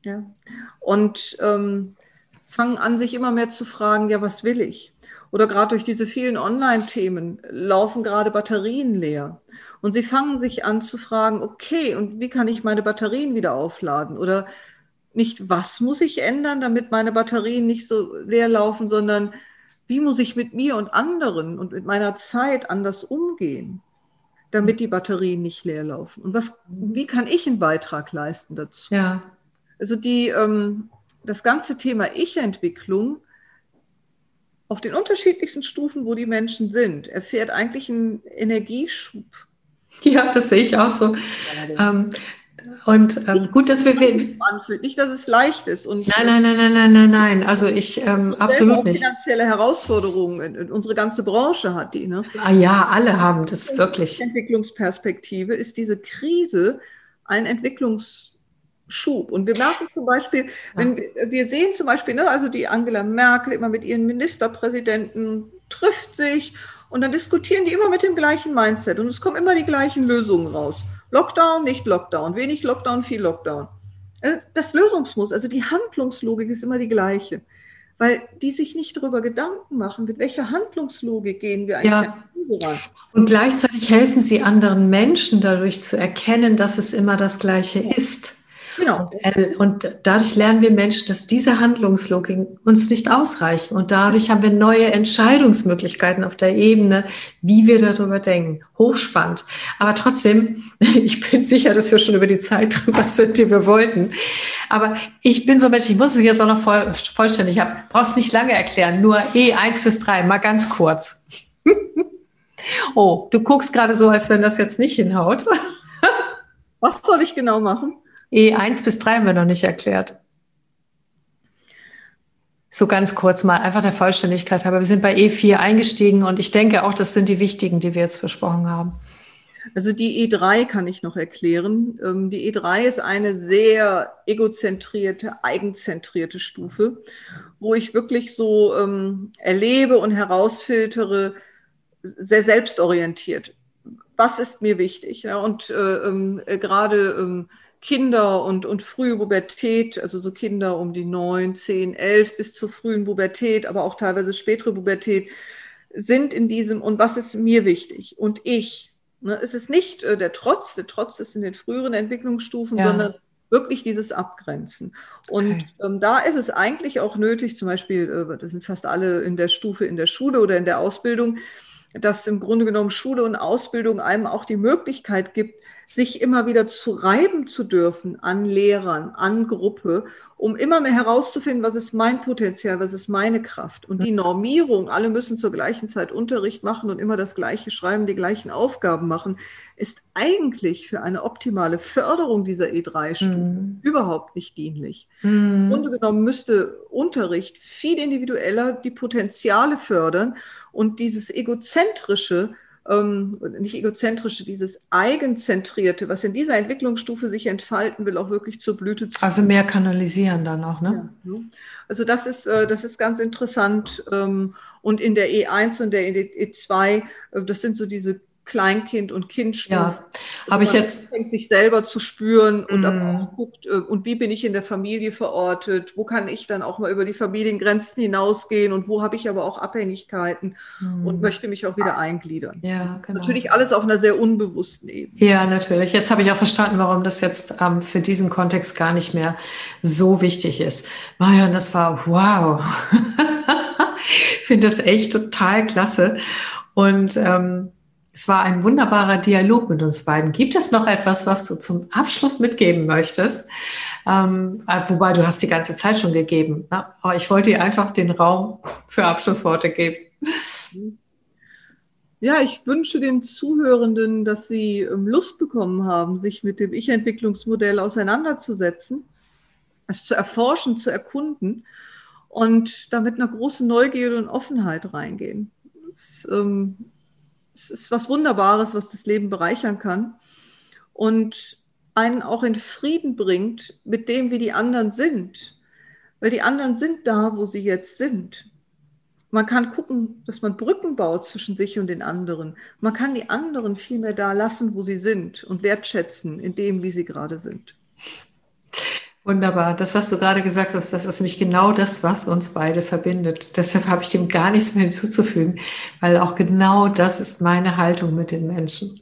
Ja? Und ähm, fangen an, sich immer mehr zu fragen, ja, was will ich? Oder gerade durch diese vielen Online-Themen laufen gerade Batterien leer. Und sie fangen sich an zu fragen, okay, und wie kann ich meine Batterien wieder aufladen? Oder nicht, was muss ich ändern, damit meine Batterien nicht so leer laufen, sondern wie muss ich mit mir und anderen und mit meiner Zeit anders umgehen, damit die Batterien nicht leer laufen? Und was, wie kann ich einen Beitrag leisten dazu? Ja. Also die, ähm, das ganze Thema Ich-Entwicklung auf den unterschiedlichsten Stufen, wo die Menschen sind, erfährt eigentlich einen Energieschub. Ja, das sehe ich auch so. Ähm, und ähm, gut, dass wir. Anfühlt. Nicht, dass es leicht ist. Und nein, nein, nein, nein, nein, nein, nein. Also ich ähm, absolut nicht. Finanzielle Herausforderungen. Unsere ganze Branche hat die. Ne? Ah, ja, alle haben das wirklich. Entwicklungsperspektive ist diese Krise ein Entwicklungsschub. Und wir merken zum Beispiel, wenn ja. wir sehen zum Beispiel, ne, also die Angela Merkel immer mit ihren Ministerpräsidenten trifft sich und dann diskutieren die immer mit dem gleichen Mindset und es kommen immer die gleichen Lösungen raus. Lockdown, nicht Lockdown, wenig Lockdown, viel Lockdown. Äh, das Lösungsmuster, also die Handlungslogik ist immer die gleiche, weil die sich nicht darüber Gedanken machen, mit welcher Handlungslogik gehen wir eigentlich ja. ran. Und gleichzeitig helfen sie anderen Menschen dadurch zu erkennen, dass es immer das Gleiche ist. Genau. Und, äh, und, dadurch lernen wir Menschen, dass diese Handlungslogik uns nicht ausreichen. Und dadurch haben wir neue Entscheidungsmöglichkeiten auf der Ebene, wie wir darüber denken. Hochspannend. Aber trotzdem, [LAUGHS] ich bin sicher, dass wir schon über die Zeit [LAUGHS] drüber sind, die wir wollten. Aber ich bin so ein Mensch, ich muss es jetzt auch noch voll, vollständig haben. Brauchst nicht lange erklären, nur E1 bis 3, mal ganz kurz. [LAUGHS] oh, du guckst gerade so, als wenn das jetzt nicht hinhaut. Was soll ich genau machen? E1 bis 3 haben wir noch nicht erklärt. So ganz kurz mal, einfach der Vollständigkeit halber. Wir sind bei E4 eingestiegen und ich denke auch, das sind die wichtigen, die wir jetzt besprochen haben. Also die E3 kann ich noch erklären. Ähm, die E3 ist eine sehr egozentrierte, eigenzentrierte Stufe, wo ich wirklich so ähm, erlebe und herausfiltere, sehr selbstorientiert. Was ist mir wichtig? Und äh, ähm, äh, gerade Kinder und, und frühe Pubertät, also so Kinder um die neun, zehn, elf bis zur frühen Pubertät, aber auch teilweise spätere Pubertät, sind in diesem, und was ist mir wichtig? Und ich, ne, es ist nicht äh, der Trotz, der Trotz ist in den früheren Entwicklungsstufen, ja. sondern wirklich dieses Abgrenzen. Und okay. ähm, da ist es eigentlich auch nötig, zum Beispiel, äh, das sind fast alle in der Stufe in der Schule oder in der Ausbildung, dass im Grunde genommen Schule und Ausbildung einem auch die Möglichkeit gibt, sich immer wieder zu reiben zu dürfen an Lehrern, an Gruppe, um immer mehr herauszufinden, was ist mein Potenzial, was ist meine Kraft. Und die Normierung, alle müssen zur gleichen Zeit Unterricht machen und immer das Gleiche schreiben, die gleichen Aufgaben machen, ist eigentlich für eine optimale Förderung dieser E3-Stufen mhm. überhaupt nicht dienlich. Mhm. Im Grunde genommen müsste Unterricht viel individueller die Potenziale fördern und dieses egozentrische ähm, nicht egozentrische, dieses eigenzentrierte, was in dieser Entwicklungsstufe sich entfalten will, auch wirklich zur Blüte zu Also mehr kanalisieren dann auch, ne? Ja, also das ist, äh, das ist ganz interessant. Ähm, und in der E1 und der E2, äh, das sind so diese Kleinkind und Kindstufe. Ja, habe ich jetzt fängt sich selber zu spüren und mm. aber auch guckt äh, und wie bin ich in der Familie verortet? Wo kann ich dann auch mal über die Familiengrenzen hinausgehen und wo habe ich aber auch Abhängigkeiten mm. und möchte mich auch wieder eingliedern. Ja, genau. Natürlich alles auf einer sehr unbewussten Ebene. Ja, natürlich. Jetzt habe ich auch verstanden, warum das jetzt ähm, für diesen Kontext gar nicht mehr so wichtig ist. Marion, das war wow. [LAUGHS] ich finde das echt total klasse und ähm, es war ein wunderbarer Dialog mit uns beiden. Gibt es noch etwas, was du zum Abschluss mitgeben möchtest? Ähm, äh, wobei du hast die ganze Zeit schon gegeben. Ne? Aber ich wollte dir einfach den Raum für Abschlussworte geben. Ja, ich wünsche den Zuhörenden, dass sie ähm, Lust bekommen haben, sich mit dem Ich-Entwicklungsmodell auseinanderzusetzen, es zu erforschen, zu erkunden und damit einer großen Neugierde und Offenheit reingehen. Das, ähm, es ist was Wunderbares, was das Leben bereichern kann und einen auch in Frieden bringt mit dem, wie die anderen sind. Weil die anderen sind da, wo sie jetzt sind. Man kann gucken, dass man Brücken baut zwischen sich und den anderen. Man kann die anderen viel mehr da lassen, wo sie sind und wertschätzen in dem, wie sie gerade sind. Wunderbar. Das, was du gerade gesagt hast, das ist nämlich genau das, was uns beide verbindet. Deshalb habe ich dem gar nichts mehr hinzuzufügen, weil auch genau das ist meine Haltung mit den Menschen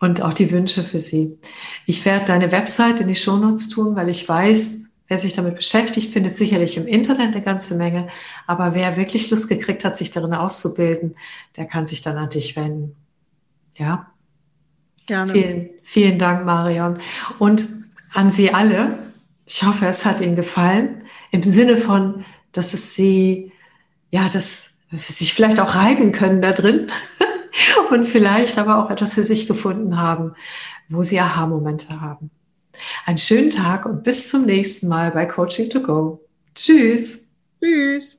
und auch die Wünsche für sie. Ich werde deine Website in die Shownotes tun, weil ich weiß, wer sich damit beschäftigt, findet sicherlich im Internet eine ganze Menge. Aber wer wirklich Lust gekriegt hat, sich darin auszubilden, der kann sich dann an dich wenden. Ja. Gerne. Vielen, vielen Dank, Marion. Und an Sie alle, ich hoffe, es hat Ihnen gefallen. Im Sinne von, dass es Sie, ja, dass sich vielleicht auch reiben können da drin [LAUGHS] und vielleicht aber auch etwas für sich gefunden haben, wo Sie Aha-Momente haben. Einen schönen Tag und bis zum nächsten Mal bei Coaching to Go. Tschüss. Tschüss.